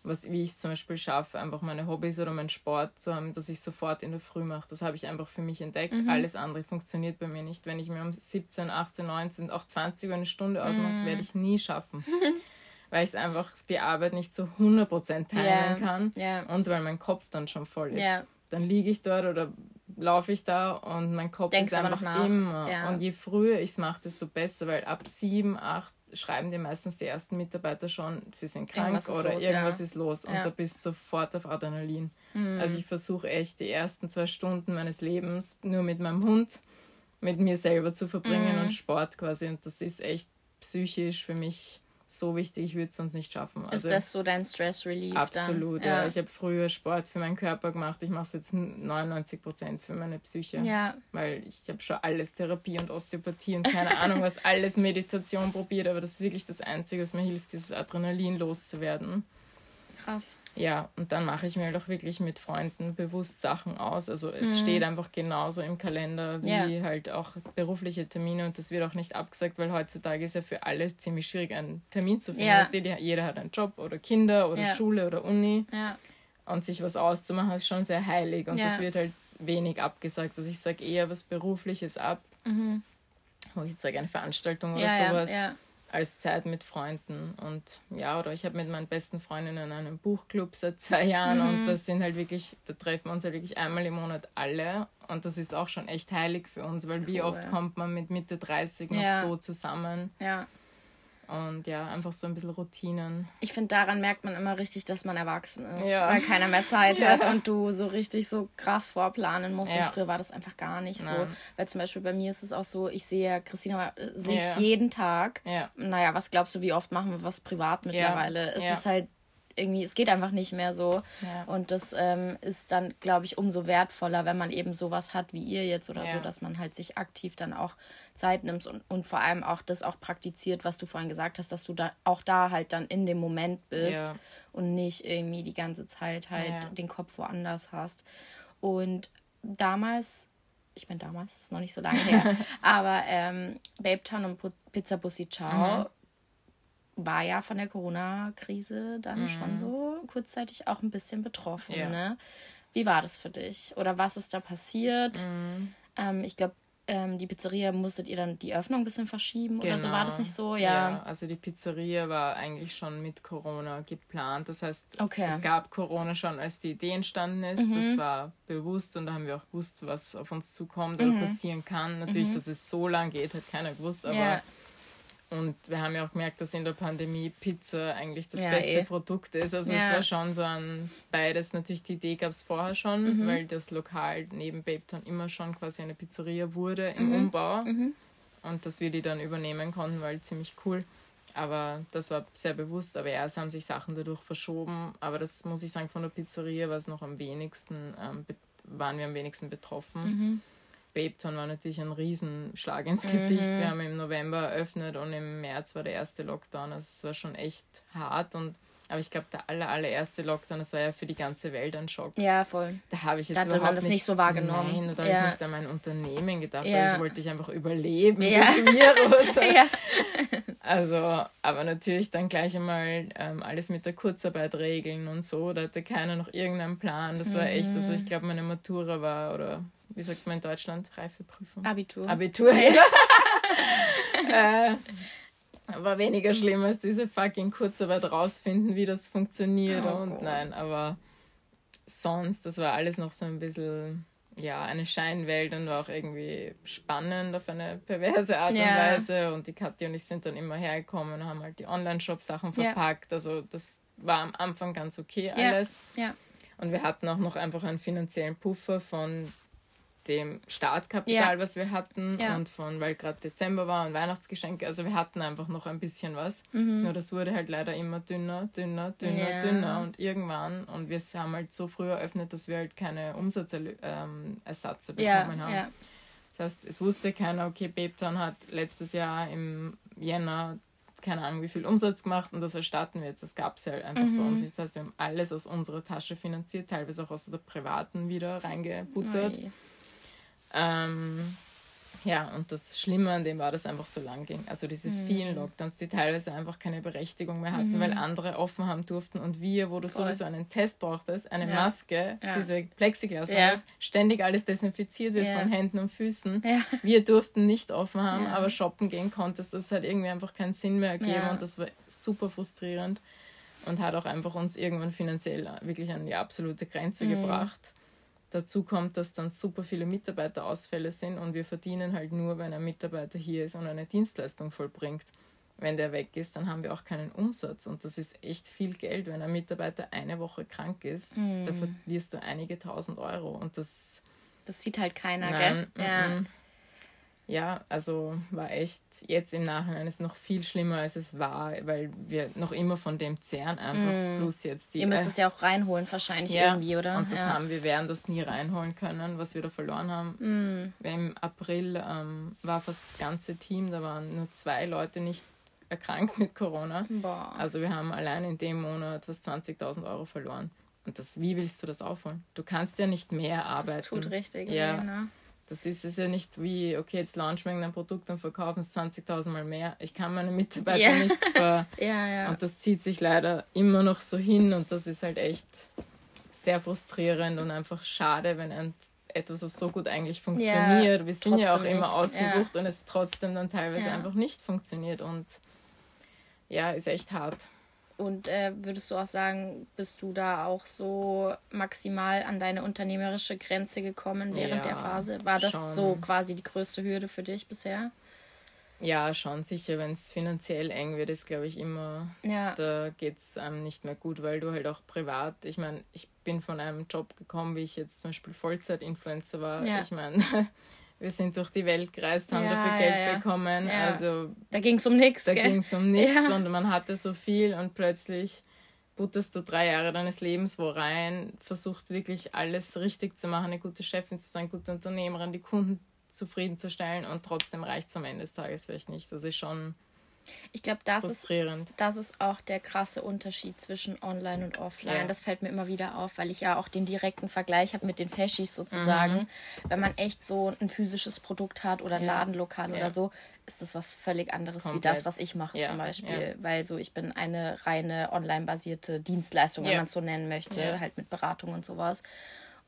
was, wie ich es zum Beispiel schaffe, einfach meine Hobbys oder meinen Sport zu haben, dass ich sofort in der Früh mache. Das habe ich einfach für mich entdeckt. Mhm. Alles andere funktioniert bei mir nicht. Wenn ich mir um 17, 18, 19, auch 20 Uhr eine Stunde ausmache, mhm. werde ich nie schaffen. weil ich einfach die Arbeit nicht zu 100% teilen yeah. kann yeah. und weil mein Kopf dann schon voll ist. Yeah. Dann liege ich dort oder laufe ich da und mein Kopf Denkst ist einfach immer. Ja. Und je früher ich es mache, desto besser, weil ab sieben, acht schreiben dir meistens die ersten Mitarbeiter schon, sie sind krank irgendwas oder los, irgendwas ja. ist los und ja. da bist du sofort auf Adrenalin. Mhm. Also ich versuche echt die ersten zwei Stunden meines Lebens nur mit meinem Hund, mit mir selber zu verbringen mhm. und Sport quasi und das ist echt psychisch für mich so wichtig, ich würde es sonst nicht schaffen. Also, ist das so dein Stress-Relief? Absolut, ja. ja. Ich habe früher Sport für meinen Körper gemacht. Ich mache es jetzt 99 Prozent für meine Psyche. Ja. Weil ich habe schon alles Therapie und Osteopathie und keine Ahnung, was alles Meditation probiert, aber das ist wirklich das Einzige, was mir hilft, dieses Adrenalin loszuwerden. Krass. Ja, und dann mache ich mir halt auch wirklich mit Freunden bewusst Sachen aus. Also es mhm. steht einfach genauso im Kalender wie ja. halt auch berufliche Termine und das wird auch nicht abgesagt, weil heutzutage ist ja für alle ziemlich schwierig, einen Termin zu finden. Ja. Jeder hat einen Job oder Kinder oder ja. Schule oder Uni. Ja. Und sich was auszumachen ist schon sehr heilig und das wird halt wenig abgesagt. Also ich sage eher was Berufliches ab. Mhm. Wo ich jetzt sage, eine Veranstaltung oder sowas. Als Zeit mit Freunden. Und ja, oder ich habe mit meinen besten Freundinnen einen Buchclub seit zwei Jahren mhm. und das sind halt wirklich, da treffen wir uns halt wirklich einmal im Monat alle. Und das ist auch schon echt heilig für uns, weil cool. wie oft kommt man mit Mitte 30 noch ja. so zusammen. Ja. Und ja, einfach so ein bisschen Routinen. Ich finde, daran merkt man immer richtig, dass man erwachsen ist, ja. weil keiner mehr Zeit ja. hat und du so richtig so krass vorplanen musst. Ja. Und früher war das einfach gar nicht Nein. so. Weil zum Beispiel bei mir ist es auch so, ich sehe ja Christina sehe ich jeden Tag. Naja, was glaubst du, wie oft machen wir was privat mittlerweile? Es ist halt irgendwie, es geht einfach nicht mehr so. Ja. Und das ähm, ist dann, glaube ich, umso wertvoller, wenn man eben sowas hat wie ihr jetzt oder ja. so, dass man halt sich aktiv dann auch Zeit nimmt und, und vor allem auch das auch praktiziert, was du vorhin gesagt hast, dass du da auch da halt dann in dem Moment bist ja. und nicht irgendwie die ganze Zeit halt den Kopf woanders hast. Und damals ich bin damals, ist noch nicht so lange her, aber ähm, Babe Town und Pizza Bussi Ciao mhm war ja von der Corona-Krise dann mhm. schon so kurzzeitig auch ein bisschen betroffen. Ja. Ne? Wie war das für dich? Oder was ist da passiert? Mhm. Ähm, ich glaube, ähm, die Pizzeria musstet ihr dann die Öffnung ein bisschen verschieben genau. oder so war das nicht so? Ja. ja. also die Pizzeria war eigentlich schon mit Corona geplant. Das heißt, okay. es gab Corona schon, als die Idee entstanden ist. Mhm. Das war bewusst und da haben wir auch gewusst, was auf uns zukommt oder mhm. passieren kann. Natürlich, mhm. dass es so lang geht, hat keiner gewusst, aber ja. Und wir haben ja auch gemerkt, dass in der Pandemie Pizza eigentlich das ja, beste eh. Produkt ist. Also ja. es war schon so ein beides. Natürlich die Idee gab es vorher schon, mhm. weil das Lokal neben Babetown immer schon quasi eine Pizzeria wurde im mhm. Umbau. Mhm. Und dass wir die dann übernehmen konnten, war halt ziemlich cool. Aber das war sehr bewusst. Aber erst haben sich Sachen dadurch verschoben. Aber das muss ich sagen, von der Pizzeria war es noch am wenigsten, ähm, waren wir am wenigsten betroffen. Mhm. Babetown war natürlich ein Riesenschlag ins Gesicht. Mhm. Wir haben im November eröffnet und im März war der erste Lockdown. Also es war schon echt hart und aber ich glaube, der aller, allererste Lockdown, das war ja für die ganze Welt ein Schock. Ja, voll. Da habe ich jetzt da überhaupt man das nicht, nicht so wahrgenommen. Nein, da ja. habe ich nicht an mein Unternehmen gedacht, ja. weil ich wollte ich einfach überleben, ja. Virus. ja. Also, aber natürlich dann gleich einmal ähm, alles mit der Kurzarbeit regeln und so. Da hatte keiner noch irgendeinen Plan. Das war echt, also ich glaube, meine Matura war oder wie sagt man in Deutschland, Reifeprüfung? Abitur. Abitur, ja. äh, war weniger schlimm als diese fucking Kurzarbeit rausfinden, wie das funktioniert oh, und nein, aber sonst, das war alles noch so ein bisschen, ja, eine Scheinwelt und war auch irgendwie spannend auf eine perverse Art ja. und Weise und die Kathi und ich sind dann immer hergekommen und haben halt die Online-Shop-Sachen verpackt, ja. also das war am Anfang ganz okay alles. Ja. ja. Und wir hatten auch noch einfach einen finanziellen Puffer von dem Startkapital, ja. was wir hatten ja. und von, weil gerade Dezember war und Weihnachtsgeschenke, also wir hatten einfach noch ein bisschen was. Mhm. Nur das wurde halt leider immer dünner, dünner, dünner, ja. dünner und irgendwann und wir haben halt so früh eröffnet, dass wir halt keine Umsatzersatz ähm, bekommen haben. Das heißt, es wusste keiner, okay, Babetown hat letztes Jahr im Jänner keine Ahnung, wie viel Umsatz gemacht und das erstatten wir jetzt. Das gab es ja halt einfach mhm. bei uns. Das heißt, wir haben alles aus unserer Tasche finanziert, teilweise auch aus der privaten wieder reingebuttert. Oi. Ähm, ja, und das Schlimme an dem war, dass es einfach so lang ging. Also diese mhm. vielen Lockdowns, die teilweise einfach keine Berechtigung mehr hatten, mhm. weil andere offen haben durften und wir, wo du Voll. sowieso einen Test brauchtest, eine ja. Maske, ja. diese Plexiglas ja. hast, ständig alles desinfiziert wird von Händen und Füßen. Wir durften nicht offen haben, aber shoppen gehen konntest. Das hat irgendwie einfach keinen Sinn mehr ergeben und das war super frustrierend und hat auch einfach uns irgendwann finanziell wirklich an die absolute Grenze mhm. gebracht. Dazu kommt, dass dann super viele Mitarbeiterausfälle sind und wir verdienen halt nur, wenn ein Mitarbeiter hier ist und eine Dienstleistung vollbringt. Wenn der weg ist, dann haben wir auch keinen Umsatz und das ist echt viel Geld. Wenn ein Mitarbeiter eine Woche krank ist, mm. da verlierst du einige tausend Euro und das. Das sieht halt keiner, nein, gell? Ja. M -m. Ja, also war echt jetzt im Nachhinein ist noch viel schlimmer, als es war, weil wir noch immer von dem zehren einfach. Mm. Plus jetzt die. Ihr müsst äh, es ja auch reinholen, wahrscheinlich ja, irgendwie, oder? Und das ja. haben wir, werden das nie reinholen können, was wir da verloren haben. Mm. Im April ähm, war fast das ganze Team, da waren nur zwei Leute nicht erkrankt mit Corona. Boah. Also wir haben allein in dem Monat fast 20.000 Euro verloren. Und das, wie willst du das aufholen? Du kannst ja nicht mehr arbeiten. Das tut richtig. Ja. Weh, ne? Das ist es ja nicht wie, okay, jetzt launchen wir ein Produkt und verkaufen es 20.000 Mal mehr. Ich kann meine Mitarbeiter yeah. nicht ver... ja, ja. Und das zieht sich leider immer noch so hin und das ist halt echt sehr frustrierend und einfach schade, wenn ein etwas, was so gut eigentlich funktioniert. Ja, wir sind ja auch immer ausgebucht und es trotzdem dann teilweise einfach nicht funktioniert und ja, ist echt hart. Und äh, würdest du auch sagen, bist du da auch so maximal an deine unternehmerische Grenze gekommen während ja, der Phase? War das schon. so quasi die größte Hürde für dich bisher? Ja, schon sicher. Wenn es finanziell eng wird, ist glaube ich immer, ja. da geht es einem nicht mehr gut, weil du halt auch privat, ich meine, ich bin von einem Job gekommen, wie ich jetzt zum Beispiel Vollzeit-Influencer war. Ja. Ich meine, wir sind durch die Welt gereist, haben ja, dafür Geld ja, ja. bekommen. Also da ging es um nichts. Da ging es um nichts und man hatte so viel und plötzlich butterst du drei Jahre deines Lebens wo rein, versucht wirklich alles richtig zu machen, eine gute Chefin zu sein, gute Unternehmerin, die Kunden zufriedenzustellen und trotzdem reicht es am Ende des Tages vielleicht nicht. Das ist schon ich glaube, das ist, das ist auch der krasse Unterschied zwischen Online und Offline. Ja. Das fällt mir immer wieder auf, weil ich ja auch den direkten Vergleich habe mit den Fashis sozusagen. Mhm. Wenn man echt so ein physisches Produkt hat oder ein ja. Ladenlokal ja. oder so, ist das was völlig anderes Komplett. wie das, was ich mache zum Beispiel. Weil so, ich bin eine reine online-basierte Dienstleistung, wenn man es so nennen möchte, halt mit Beratung und sowas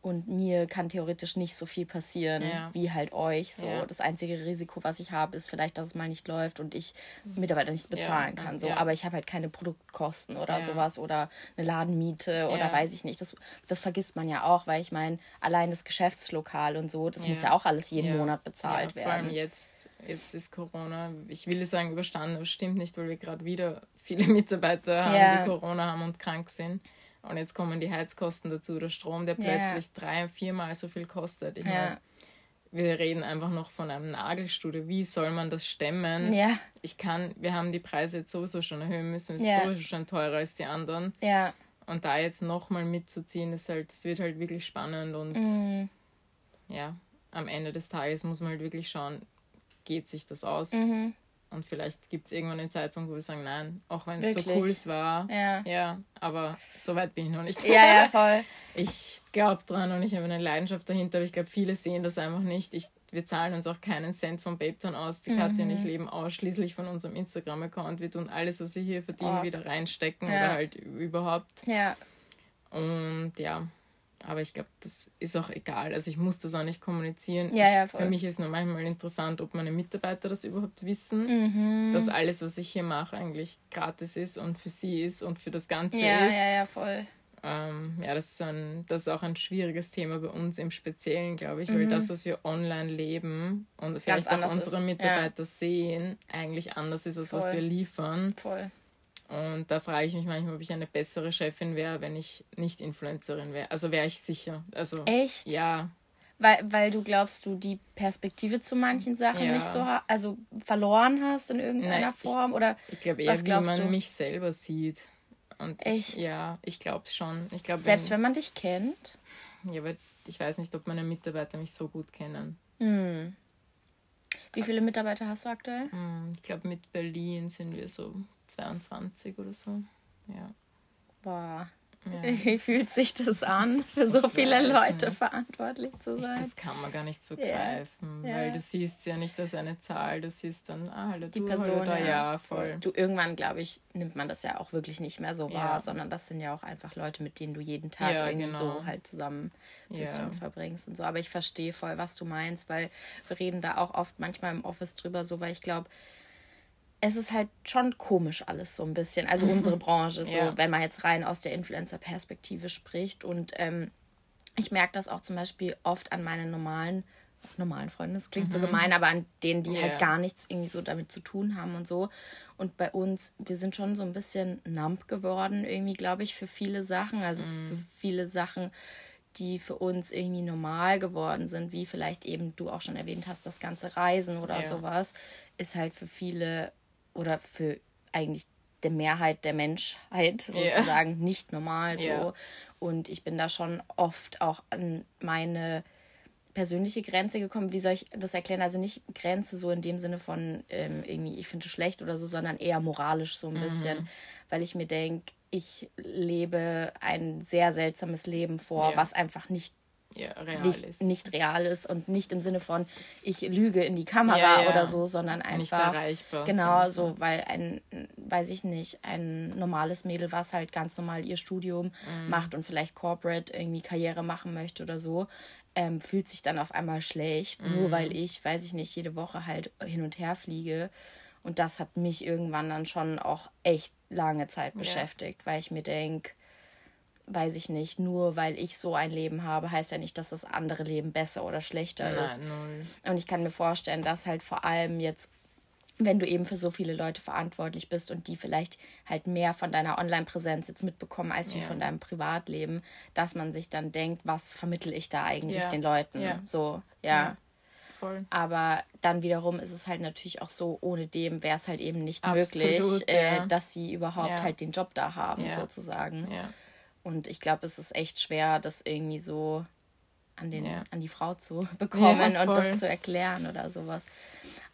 und mir kann theoretisch nicht so viel passieren ja. wie halt euch. So ja. das einzige Risiko, was ich habe, ist vielleicht, dass es mal nicht läuft und ich Mitarbeiter nicht bezahlen ja. kann. So, aber ich habe halt keine Produktkosten oder sowas oder eine Ladenmiete oder weiß ich nicht. Das, das vergisst man ja auch, weil ich meine, allein das Geschäftslokal und so, das muss ja auch alles jeden Monat bezahlt werden. Vor allem jetzt, jetzt ist Corona, ich will sagen überstanden, aber stimmt nicht, weil wir gerade wieder viele Mitarbeiter haben, die Corona haben und krank sind. Und jetzt kommen die Heizkosten dazu, der Strom, der plötzlich ja. drei, viermal so viel kostet. Ich ja. meine, wir reden einfach noch von einem Nagelstudio. Wie soll man das stemmen? Ja. Ich kann, wir haben die Preise jetzt sowieso schon erhöhen müssen, ist ja. sowieso schon teurer als die anderen. Ja. Und da jetzt nochmal mitzuziehen, ist halt, das wird halt wirklich spannend und mhm. ja, am Ende des Tages muss man halt wirklich schauen, geht sich das aus? Mhm. Und vielleicht gibt es irgendwann einen Zeitpunkt, wo wir sagen, nein, auch wenn es so cool war. Ja. ja. Aber so weit bin ich noch nicht. Ja, ja, voll. Ich glaube dran und ich habe eine Leidenschaft dahinter, aber ich glaube, viele sehen das einfach nicht. Ich, wir zahlen uns auch keinen Cent vom Babetown aus. Die mhm. Katja und ich leben ausschließlich von unserem Instagram-Account. Wir tun alles, was wir hier verdienen, oh. wieder reinstecken ja. oder halt überhaupt. Ja. Und ja, aber ich glaube, das ist auch egal. Also ich muss das auch nicht kommunizieren. Ja, ja, für mich ist nur manchmal interessant, ob meine Mitarbeiter das überhaupt wissen, mhm. dass alles, was ich hier mache, eigentlich gratis ist und für sie ist und für das Ganze ja, ist. Ja, ja, voll. Ähm, ja, das ist, ein, das ist auch ein schwieriges Thema bei uns im Speziellen, glaube ich, mhm. weil das, was wir online leben und vielleicht auch unsere Mitarbeiter ja. sehen, eigentlich anders ist, als voll. was wir liefern. Voll. Und da frage ich mich manchmal, ob ich eine bessere Chefin wäre, wenn ich nicht Influencerin wäre. Also wäre ich sicher. Also, Echt? Ja. Weil, weil du glaubst, du die Perspektive zu manchen Sachen ja. nicht so also verloren hast in irgendeiner Nein, Form? Ich, oder ich glaube eher, wie man du? mich selber sieht. Und Echt? Ich, ja, ich glaube schon. Ich glaub, Selbst wenn, wenn man dich kennt? Ja, aber ich weiß nicht, ob meine Mitarbeiter mich so gut kennen. Hm. Wie viele Mitarbeiter hast du aktuell? Hm, ich glaube, mit Berlin sind wir so 22 oder so. Ja. Boah. Ja. Wie fühlt sich das an, für so ich viele Leute nicht. verantwortlich zu sein? das kann man gar nicht so yeah. greifen, ja. weil du siehst ja nicht als eine Zahl, du siehst dann, ah, hallo, die du, Person, da, ja. ja, voll. Du, irgendwann, glaube ich, nimmt man das ja auch wirklich nicht mehr so wahr, sondern das sind ja auch einfach Leute, mit denen du jeden Tag irgendwie genau. so halt zusammen bist und verbringst und so. Aber ich verstehe voll, was du meinst, weil wir reden da auch oft manchmal im Office drüber so, weil ich glaube, es ist halt schon komisch alles so ein bisschen. Also unsere Branche, so ja. wenn man jetzt rein aus der Influencer-Perspektive spricht. Und ähm, ich merke das auch zum Beispiel oft an meinen normalen, normalen Freunden. Das klingt mhm. so gemein, aber an denen, die yeah. halt gar nichts irgendwie so damit zu tun haben und so. Und bei uns, wir sind schon so ein bisschen numb geworden, irgendwie, glaube ich, für viele Sachen. Also mhm. für viele Sachen, die für uns irgendwie normal geworden sind, wie vielleicht eben du auch schon erwähnt hast, das ganze Reisen oder ja. sowas, ist halt für viele oder für eigentlich der Mehrheit der Menschheit sozusagen yeah. nicht normal so. Yeah. Und ich bin da schon oft auch an meine persönliche Grenze gekommen. Wie soll ich das erklären? Also nicht Grenze so in dem Sinne von ähm, irgendwie, ich finde es schlecht oder so, sondern eher moralisch so ein mhm. bisschen, weil ich mir denke, ich lebe ein sehr seltsames Leben vor, ja. was einfach nicht ja, real nicht, ist. nicht real ist und nicht im Sinne von ich lüge in die Kamera ja, ja. oder so, sondern einfach nicht erreichbar. Genau so, weil ein, weiß ich nicht, ein normales Mädel, was halt ganz normal ihr Studium mhm. macht und vielleicht Corporate irgendwie Karriere machen möchte oder so, ähm, fühlt sich dann auf einmal schlecht, mhm. nur weil ich, weiß ich nicht, jede Woche halt hin und her fliege. Und das hat mich irgendwann dann schon auch echt lange Zeit beschäftigt, weil ich mir denke, weiß ich nicht, nur weil ich so ein Leben habe, heißt ja nicht, dass das andere Leben besser oder schlechter Nein, ist. Null. Und ich kann mir vorstellen, dass halt vor allem jetzt wenn du eben für so viele Leute verantwortlich bist und die vielleicht halt mehr von deiner Online-Präsenz jetzt mitbekommen als wie ja. von deinem Privatleben, dass man sich dann denkt, was vermittel ich da eigentlich ja. den Leuten? Ja. So, ja. Voll. Aber dann wiederum ist es halt natürlich auch so, ohne dem wäre es halt eben nicht Absolut, möglich, äh, dass sie überhaupt halt den Job da haben, sozusagen. Und ich glaube, es ist echt schwer, das irgendwie so an, den, an die Frau zu bekommen und das zu erklären oder sowas.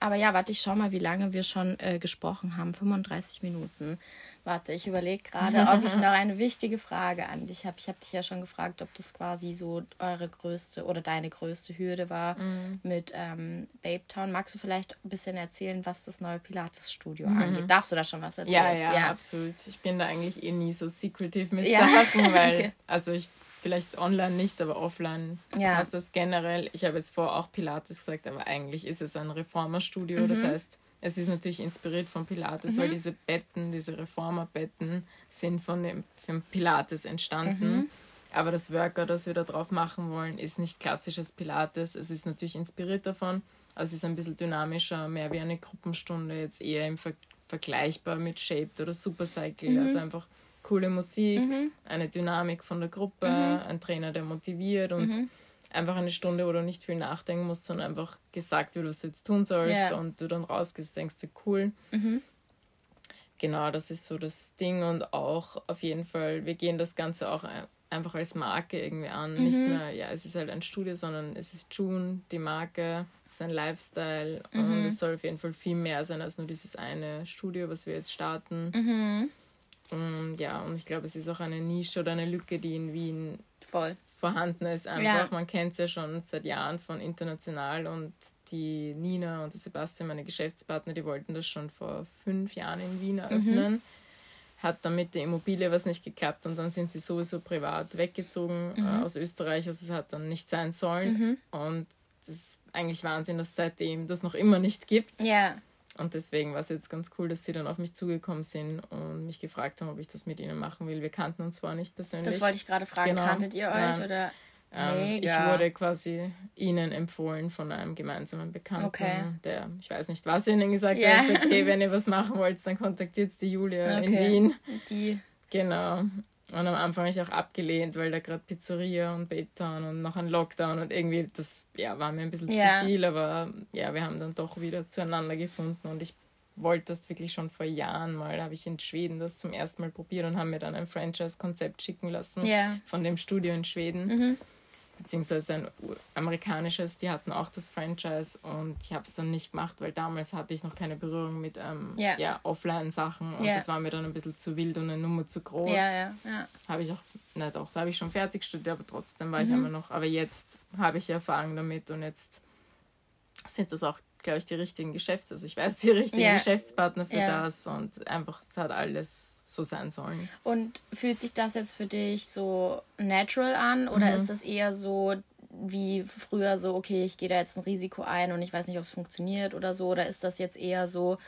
Aber ja, warte, ich schau mal, wie lange wir schon äh, gesprochen haben. 35 Minuten. Warte, ich überlege gerade, ob ich noch eine wichtige Frage an dich habe. Ich habe dich ja schon gefragt, ob das quasi so eure größte oder deine größte Hürde war mhm. mit ähm, Babe Town. Magst du vielleicht ein bisschen erzählen, was das neue Pilates-Studio mhm. angeht? Darfst du da schon was erzählen? Ja, ja, ja, absolut. Ich bin da eigentlich eh nie so secretive mit ja. Sachen, weil, okay. also ich vielleicht online nicht, aber offline ja. passt das generell. Ich habe jetzt vor auch Pilates gesagt, aber eigentlich ist es ein Reformerstudio. Mhm. Das heißt, es ist natürlich inspiriert von Pilates, mhm. weil diese Betten, diese Reformerbetten sind von dem von Pilates entstanden. Mhm. Aber das Workout, das wir da drauf machen wollen, ist nicht klassisches Pilates. Es ist natürlich inspiriert davon. Also es ist ein bisschen dynamischer, mehr wie eine Gruppenstunde, jetzt eher im Ver vergleichbar mit Shaped oder Supercycle. Mhm. Also einfach coole Musik, mhm. eine Dynamik von der Gruppe, mhm. ein Trainer, der motiviert und mhm. einfach eine Stunde, wo du nicht viel nachdenken musst, sondern einfach gesagt, wie du es jetzt tun sollst yeah. und du dann rausgehst, denkst du, cool. Mhm. Genau, das ist so das Ding und auch auf jeden Fall, wir gehen das Ganze auch einfach als Marke irgendwie an. Nicht mhm. mehr, ja, es ist halt ein Studio, sondern es ist June, die Marke, sein Lifestyle und mhm. es soll auf jeden Fall viel mehr sein als nur dieses eine Studio, was wir jetzt starten. Mhm. Und ja, und ich glaube, es ist auch eine Nische oder eine Lücke, die in Wien Voll. vorhanden ist. Einfach, ja. man kennt es ja schon seit Jahren von international und die Nina und der Sebastian, meine Geschäftspartner, die wollten das schon vor fünf Jahren in Wien eröffnen. Mhm. Hat dann mit der Immobilie was nicht geklappt und dann sind sie sowieso privat weggezogen mhm. äh, aus Österreich. Also es hat dann nicht sein sollen. Mhm. Und das ist eigentlich Wahnsinn, dass seitdem das noch immer nicht gibt. Ja. Und deswegen war es jetzt ganz cool, dass sie dann auf mich zugekommen sind und mich gefragt haben, ob ich das mit ihnen machen will. Wir kannten uns zwar nicht persönlich. Das wollte ich gerade fragen. Genau. Kanntet ihr euch? Ja. Oder? Ähm, ich wurde quasi ihnen empfohlen von einem gemeinsamen Bekannten, okay. der, ich weiß nicht, was ihnen gesagt yeah. hat, gesagt, okay, wenn ihr was machen wollt, dann kontaktiert die Julia okay. in Wien. Die. Genau. Und am Anfang habe ich auch abgelehnt, weil da gerade Pizzeria und Beton und noch ein Lockdown und irgendwie, das ja, war mir ein bisschen ja. zu viel, aber ja, wir haben dann doch wieder zueinander gefunden und ich wollte das wirklich schon vor Jahren mal, habe ich in Schweden das zum ersten Mal probiert und haben mir dann ein Franchise-Konzept schicken lassen ja. von dem Studio in Schweden. Mhm beziehungsweise ein amerikanisches, die hatten auch das Franchise und ich habe es dann nicht gemacht, weil damals hatte ich noch keine Berührung mit ähm, yeah. ja, Offline-Sachen und yeah. das war mir dann ein bisschen zu wild und eine Nummer zu groß. Ja, ja, ja. Habe ich auch, na doch, da habe ich schon fertig studiert, aber trotzdem war mhm. ich immer noch, aber jetzt habe ich Erfahrung damit und jetzt sind das auch glaube ich, die richtigen Geschäfts-, also ich weiß die richtigen yeah. Geschäftspartner für yeah. das und einfach, es hat alles so sein sollen. Und fühlt sich das jetzt für dich so natural an oder mhm. ist das eher so wie früher so, okay, ich gehe da jetzt ein Risiko ein und ich weiß nicht, ob es funktioniert oder so, oder ist das jetzt eher so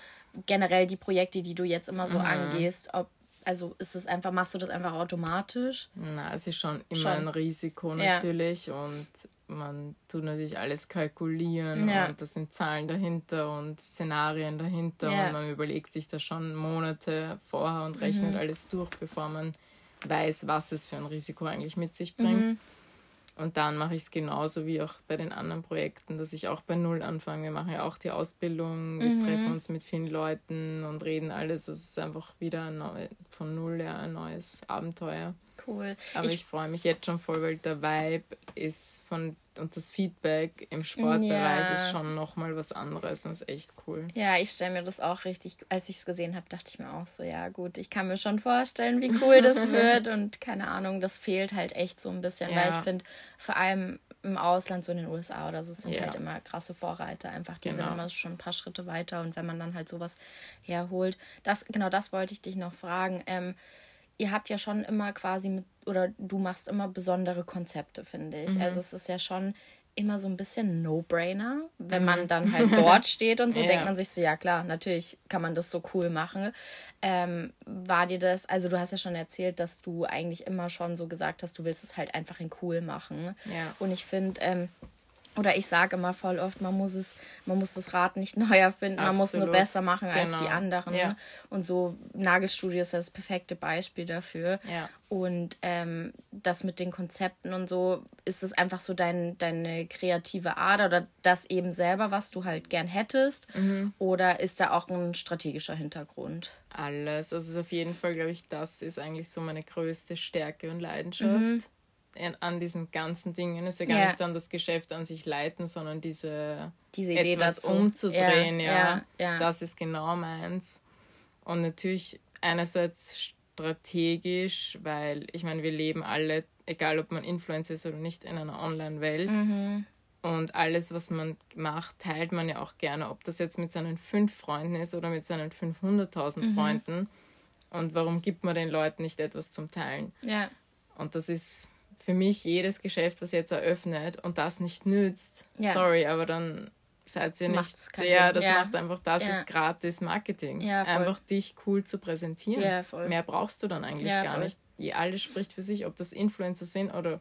generell die Projekte, die du jetzt immer so mhm. angehst, ob also ist es einfach, machst du das einfach automatisch? Na, es ist schon immer schon. ein Risiko natürlich ja. und man tut natürlich alles kalkulieren ja. und da sind Zahlen dahinter und Szenarien dahinter ja. und man überlegt sich da schon Monate vorher und rechnet mhm. alles durch, bevor man weiß, was es für ein Risiko eigentlich mit sich bringt. Mhm. Und dann mache ich es genauso wie auch bei den anderen Projekten, dass ich auch bei Null anfange. Wir machen ja auch die Ausbildung, wir mhm. treffen uns mit vielen Leuten und reden alles. Es ist einfach wieder neu, von Null ja ein neues Abenteuer. Cool. Aber ich, ich freue mich jetzt schon voll, weil der Vibe ist von und das Feedback im Sportbereich ja. ist schon nochmal was anderes und ist echt cool. Ja, ich stelle mir das auch richtig, als ich es gesehen habe, dachte ich mir auch so, ja gut, ich kann mir schon vorstellen, wie cool das wird und keine Ahnung, das fehlt halt echt so ein bisschen, ja. weil ich finde, vor allem im Ausland, so in den USA oder so, sind ja. halt immer krasse Vorreiter. Einfach, die genau. sind immer schon ein paar Schritte weiter und wenn man dann halt sowas herholt, das, genau das wollte ich dich noch fragen. Ähm, ihr habt ja schon immer quasi mit, oder du machst immer besondere Konzepte, finde ich. Mhm. Also es ist ja schon immer so ein bisschen No-Brainer. Wenn man mhm. dann halt dort steht und so, ja. denkt man sich so, ja klar, natürlich kann man das so cool machen. Ähm, war dir das, also du hast ja schon erzählt, dass du eigentlich immer schon so gesagt hast, du willst es halt einfach in cool machen. Ja. Und ich finde, ähm, oder ich sage immer voll oft, man muss es, man muss das Rad nicht neu erfinden, Absolut. man muss nur besser machen genau. als die genau. anderen. Ja. Und so Nagelstudio ist das perfekte Beispiel dafür. Ja. Und ähm, das mit den Konzepten und so, ist es einfach so dein, deine kreative Ader oder das eben selber, was du halt gern hättest? Mhm. Oder ist da auch ein strategischer Hintergrund? Alles. Also auf jeden Fall, glaube ich, das ist eigentlich so meine größte Stärke und Leidenschaft. Mhm an diesen ganzen Dingen ist ja gar ja. nicht dann das Geschäft an sich leiten, sondern diese, diese Idee etwas dazu. umzudrehen, ja, ja, ja, das ist genau meins. Und natürlich einerseits strategisch, weil ich meine, wir leben alle, egal ob man Influencer ist oder nicht, in einer Online-Welt. Mhm. Und alles, was man macht, teilt man ja auch gerne, ob das jetzt mit seinen fünf Freunden ist oder mit seinen 500.000 mhm. Freunden. Und warum gibt man den Leuten nicht etwas zum Teilen? Ja. Und das ist für mich jedes Geschäft, was jetzt eröffnet und das nicht nützt, ja. sorry, aber dann seid ihr nicht. Ja, das ja. macht einfach, das ja. ist gratis Marketing. Ja, einfach dich cool zu präsentieren. Ja. Mehr brauchst du dann eigentlich gar voll. nicht. Alles spricht für sich, ob das Influencer sind oder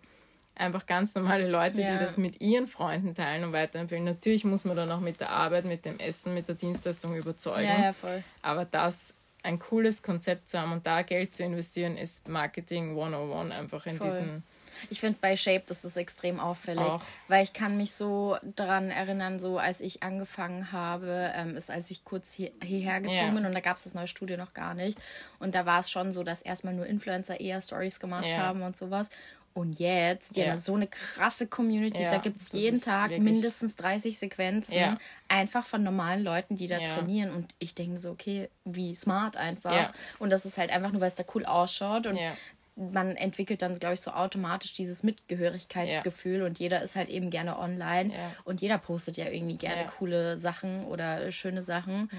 einfach ganz normale Leute, die das mit ihren Freunden teilen und weiterempfehlen. Natürlich muss man dann auch mit der Arbeit, mit dem Essen, mit der Dienstleistung überzeugen. Ja, ja, voll. Aber das ein cooles Konzept zu haben und da Geld zu investieren, ist Marketing 101 einfach in voll. diesen ich finde bei Shape ist das extrem auffällig, Auch. weil ich kann mich so daran erinnern, so als ich angefangen habe, ähm, ist als ich kurz hier, hierher gezogen yeah. bin und da gab es das neue Studio noch gar nicht und da war es schon so, dass erstmal nur Influencer eher Stories gemacht yeah. haben und sowas und jetzt, die ja. haben so eine krasse Community, ja, da gibt es jeden Tag mindestens 30 Sequenzen, ja. einfach von normalen Leuten, die da trainieren. Und ich denke so, okay, wie smart einfach. Und das ist halt einfach nur, weil es da cool ausschaut. Und man entwickelt dann, glaube ich, so automatisch dieses Mitgehörigkeitsgefühl ja. und jeder ist halt eben gerne online ja. und jeder postet ja irgendwie gerne ja. coole Sachen oder schöne Sachen.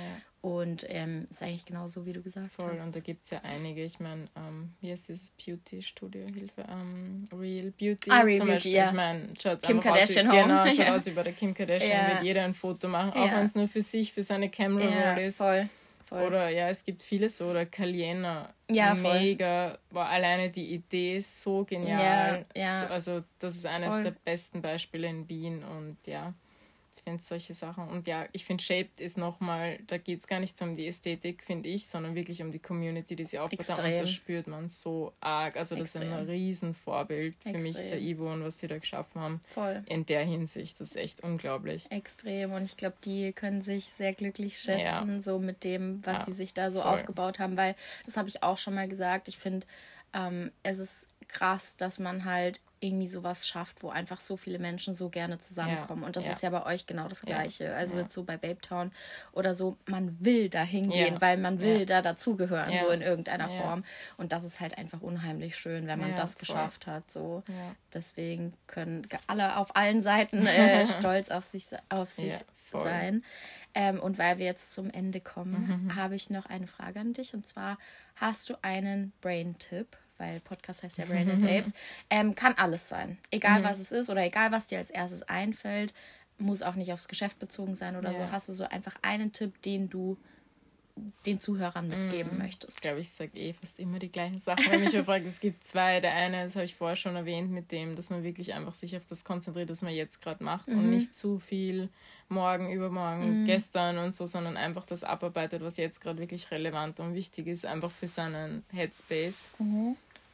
Und ähm, ist eigentlich genau so, wie du gesagt Voll, hast. und da gibt es ja einige. Ich meine, ähm, wie heißt dieses Beauty-Studio? Hilfe? Ähm, Real Beauty ah, Real zum Beauty, Beispiel. Ja. Ich meine, schaut Kim Kardashian aus, Home. Genau, schaut ja. aus über der Kim Kardashian. Ja. Wird jeder ein Foto machen, auch wenn es nur für sich, für seine Camera ja, ist. Voll. Voll. Oder ja, es gibt vieles oder Caliena. Ja, mega. War alleine die Idee so genial. Ja, ja. Also, das ist eines voll. der besten Beispiele in Wien und ja finde solche Sachen. Und ja, ich finde Shaped ist nochmal, da geht es gar nicht so um die Ästhetik, finde ich, sondern wirklich um die Community, die sie aufbaut. Und das spürt man so arg. Also das Extrem. ist ein Riesenvorbild für Extrem. mich, der Ivo und was sie da geschaffen haben. Voll. In der Hinsicht. Das ist echt unglaublich. Extrem. Und ich glaube, die können sich sehr glücklich schätzen, ja. so mit dem, was ja, sie sich da so voll. aufgebaut haben, weil das habe ich auch schon mal gesagt. Ich finde, ähm, es ist krass, dass man halt irgendwie sowas schafft, wo einfach so viele Menschen so gerne zusammenkommen. Ja, und das ja. ist ja bei euch genau das Gleiche. Ja, also jetzt so bei Babe Town oder so, man will da hingehen, weil man will da dazugehören, so in irgendeiner Form. Und das ist halt einfach unheimlich schön, wenn man das voll. geschafft hat. So. Deswegen können alle auf allen Seiten äh, stolz auf sich, auf sich sein. Ähm, und weil wir jetzt zum Ende kommen, mhm. habe ich noch eine Frage an dich. Und zwar, hast du einen Brain-Tipp weil Podcast heißt ja Brandon Babes, ähm, kann alles sein. Egal mhm. was es ist oder egal was dir als erstes einfällt, muss auch nicht aufs Geschäft bezogen sein oder ja. so. Hast du so einfach einen Tipp, den du den Zuhörern mitgeben mm, möchtest? Ich glaube, ich sage eh fast immer die gleichen Sachen. Wenn mich fragt, es gibt zwei. Der eine, das habe ich vorher schon erwähnt, mit dem, dass man wirklich einfach sich auf das konzentriert, was man jetzt gerade macht mhm. und nicht zu viel morgen, übermorgen, mhm. gestern und so, sondern einfach das abarbeitet, was jetzt gerade wirklich relevant und wichtig ist, einfach für seinen Headspace.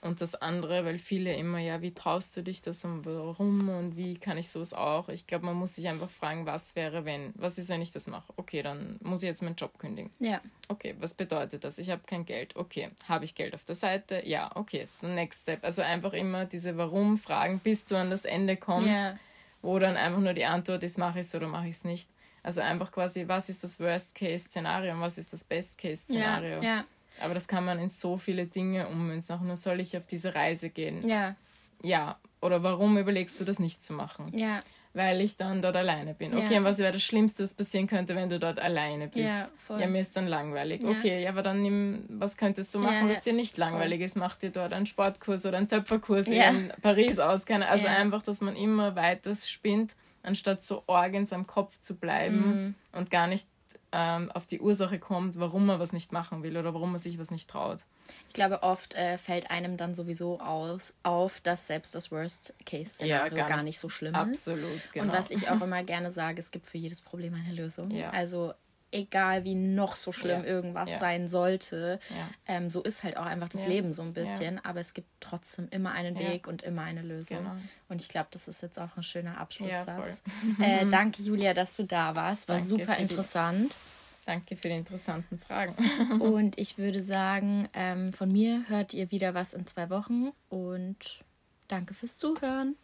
Und das andere, weil viele immer, ja, wie traust du dich das und warum und wie kann ich sowas auch? Ich glaube, man muss sich einfach fragen, was wäre, wenn, was ist, wenn ich das mache? Okay, dann muss ich jetzt meinen Job kündigen. Ja. Okay, was bedeutet das? Ich habe kein Geld. Okay, habe ich Geld auf der Seite? Ja, okay, next step. Also einfach immer diese Warum-Fragen, bis du an das Ende kommst, ja. wo dann einfach nur die Antwort ist, mache ich es oder mache ich es nicht. Also einfach quasi, was ist das Worst-Case-Szenario und was ist das Best-Case-Szenario? Ja, ja. Aber das kann man in so viele Dinge ummünzen. Auch nur soll ich auf diese Reise gehen? Ja. Ja. Oder warum überlegst du das nicht zu machen? Ja. Weil ich dann dort alleine bin. Okay, ja. und was wäre das Schlimmste, was passieren könnte, wenn du dort alleine bist? Ja, voll. ja mir ist dann langweilig. Ja. Okay, ja, aber dann nimm, was könntest du machen, was dir nicht langweilig voll. ist? Mach dir dort einen Sportkurs oder einen Töpferkurs in Paris aus. Also einfach, dass man immer weiter spinnt, anstatt so orgens am Kopf zu bleiben mhm. und gar nicht ähm, auf die Ursache kommt, warum man was nicht machen will oder warum man sich was nicht traut. Ich glaube, oft äh, fällt einem dann sowieso aus, auf, dass selbst das Worst-Case-Szenario ja, gar, gar, nicht so schlimm ist. Absolut, genau. Und was ich auch immer gerne sage, es gibt für jedes Problem eine Lösung. Ja. Also egal wie noch so schlimm ja. irgendwas ja. sein sollte, ja. ähm, so ist halt auch einfach das Leben so ein bisschen. Aber es gibt trotzdem immer einen Weg und immer eine Lösung. Genau. Und ich glaube, das ist jetzt auch ein schöner Abschlusssatz. äh, danke, Julia, dass du da warst. War danke super interessant. Die, danke für die interessanten Fragen. und ich würde sagen, ähm, von mir hört ihr wieder was in zwei Wochen. Und danke fürs Zuhören.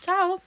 Ciao.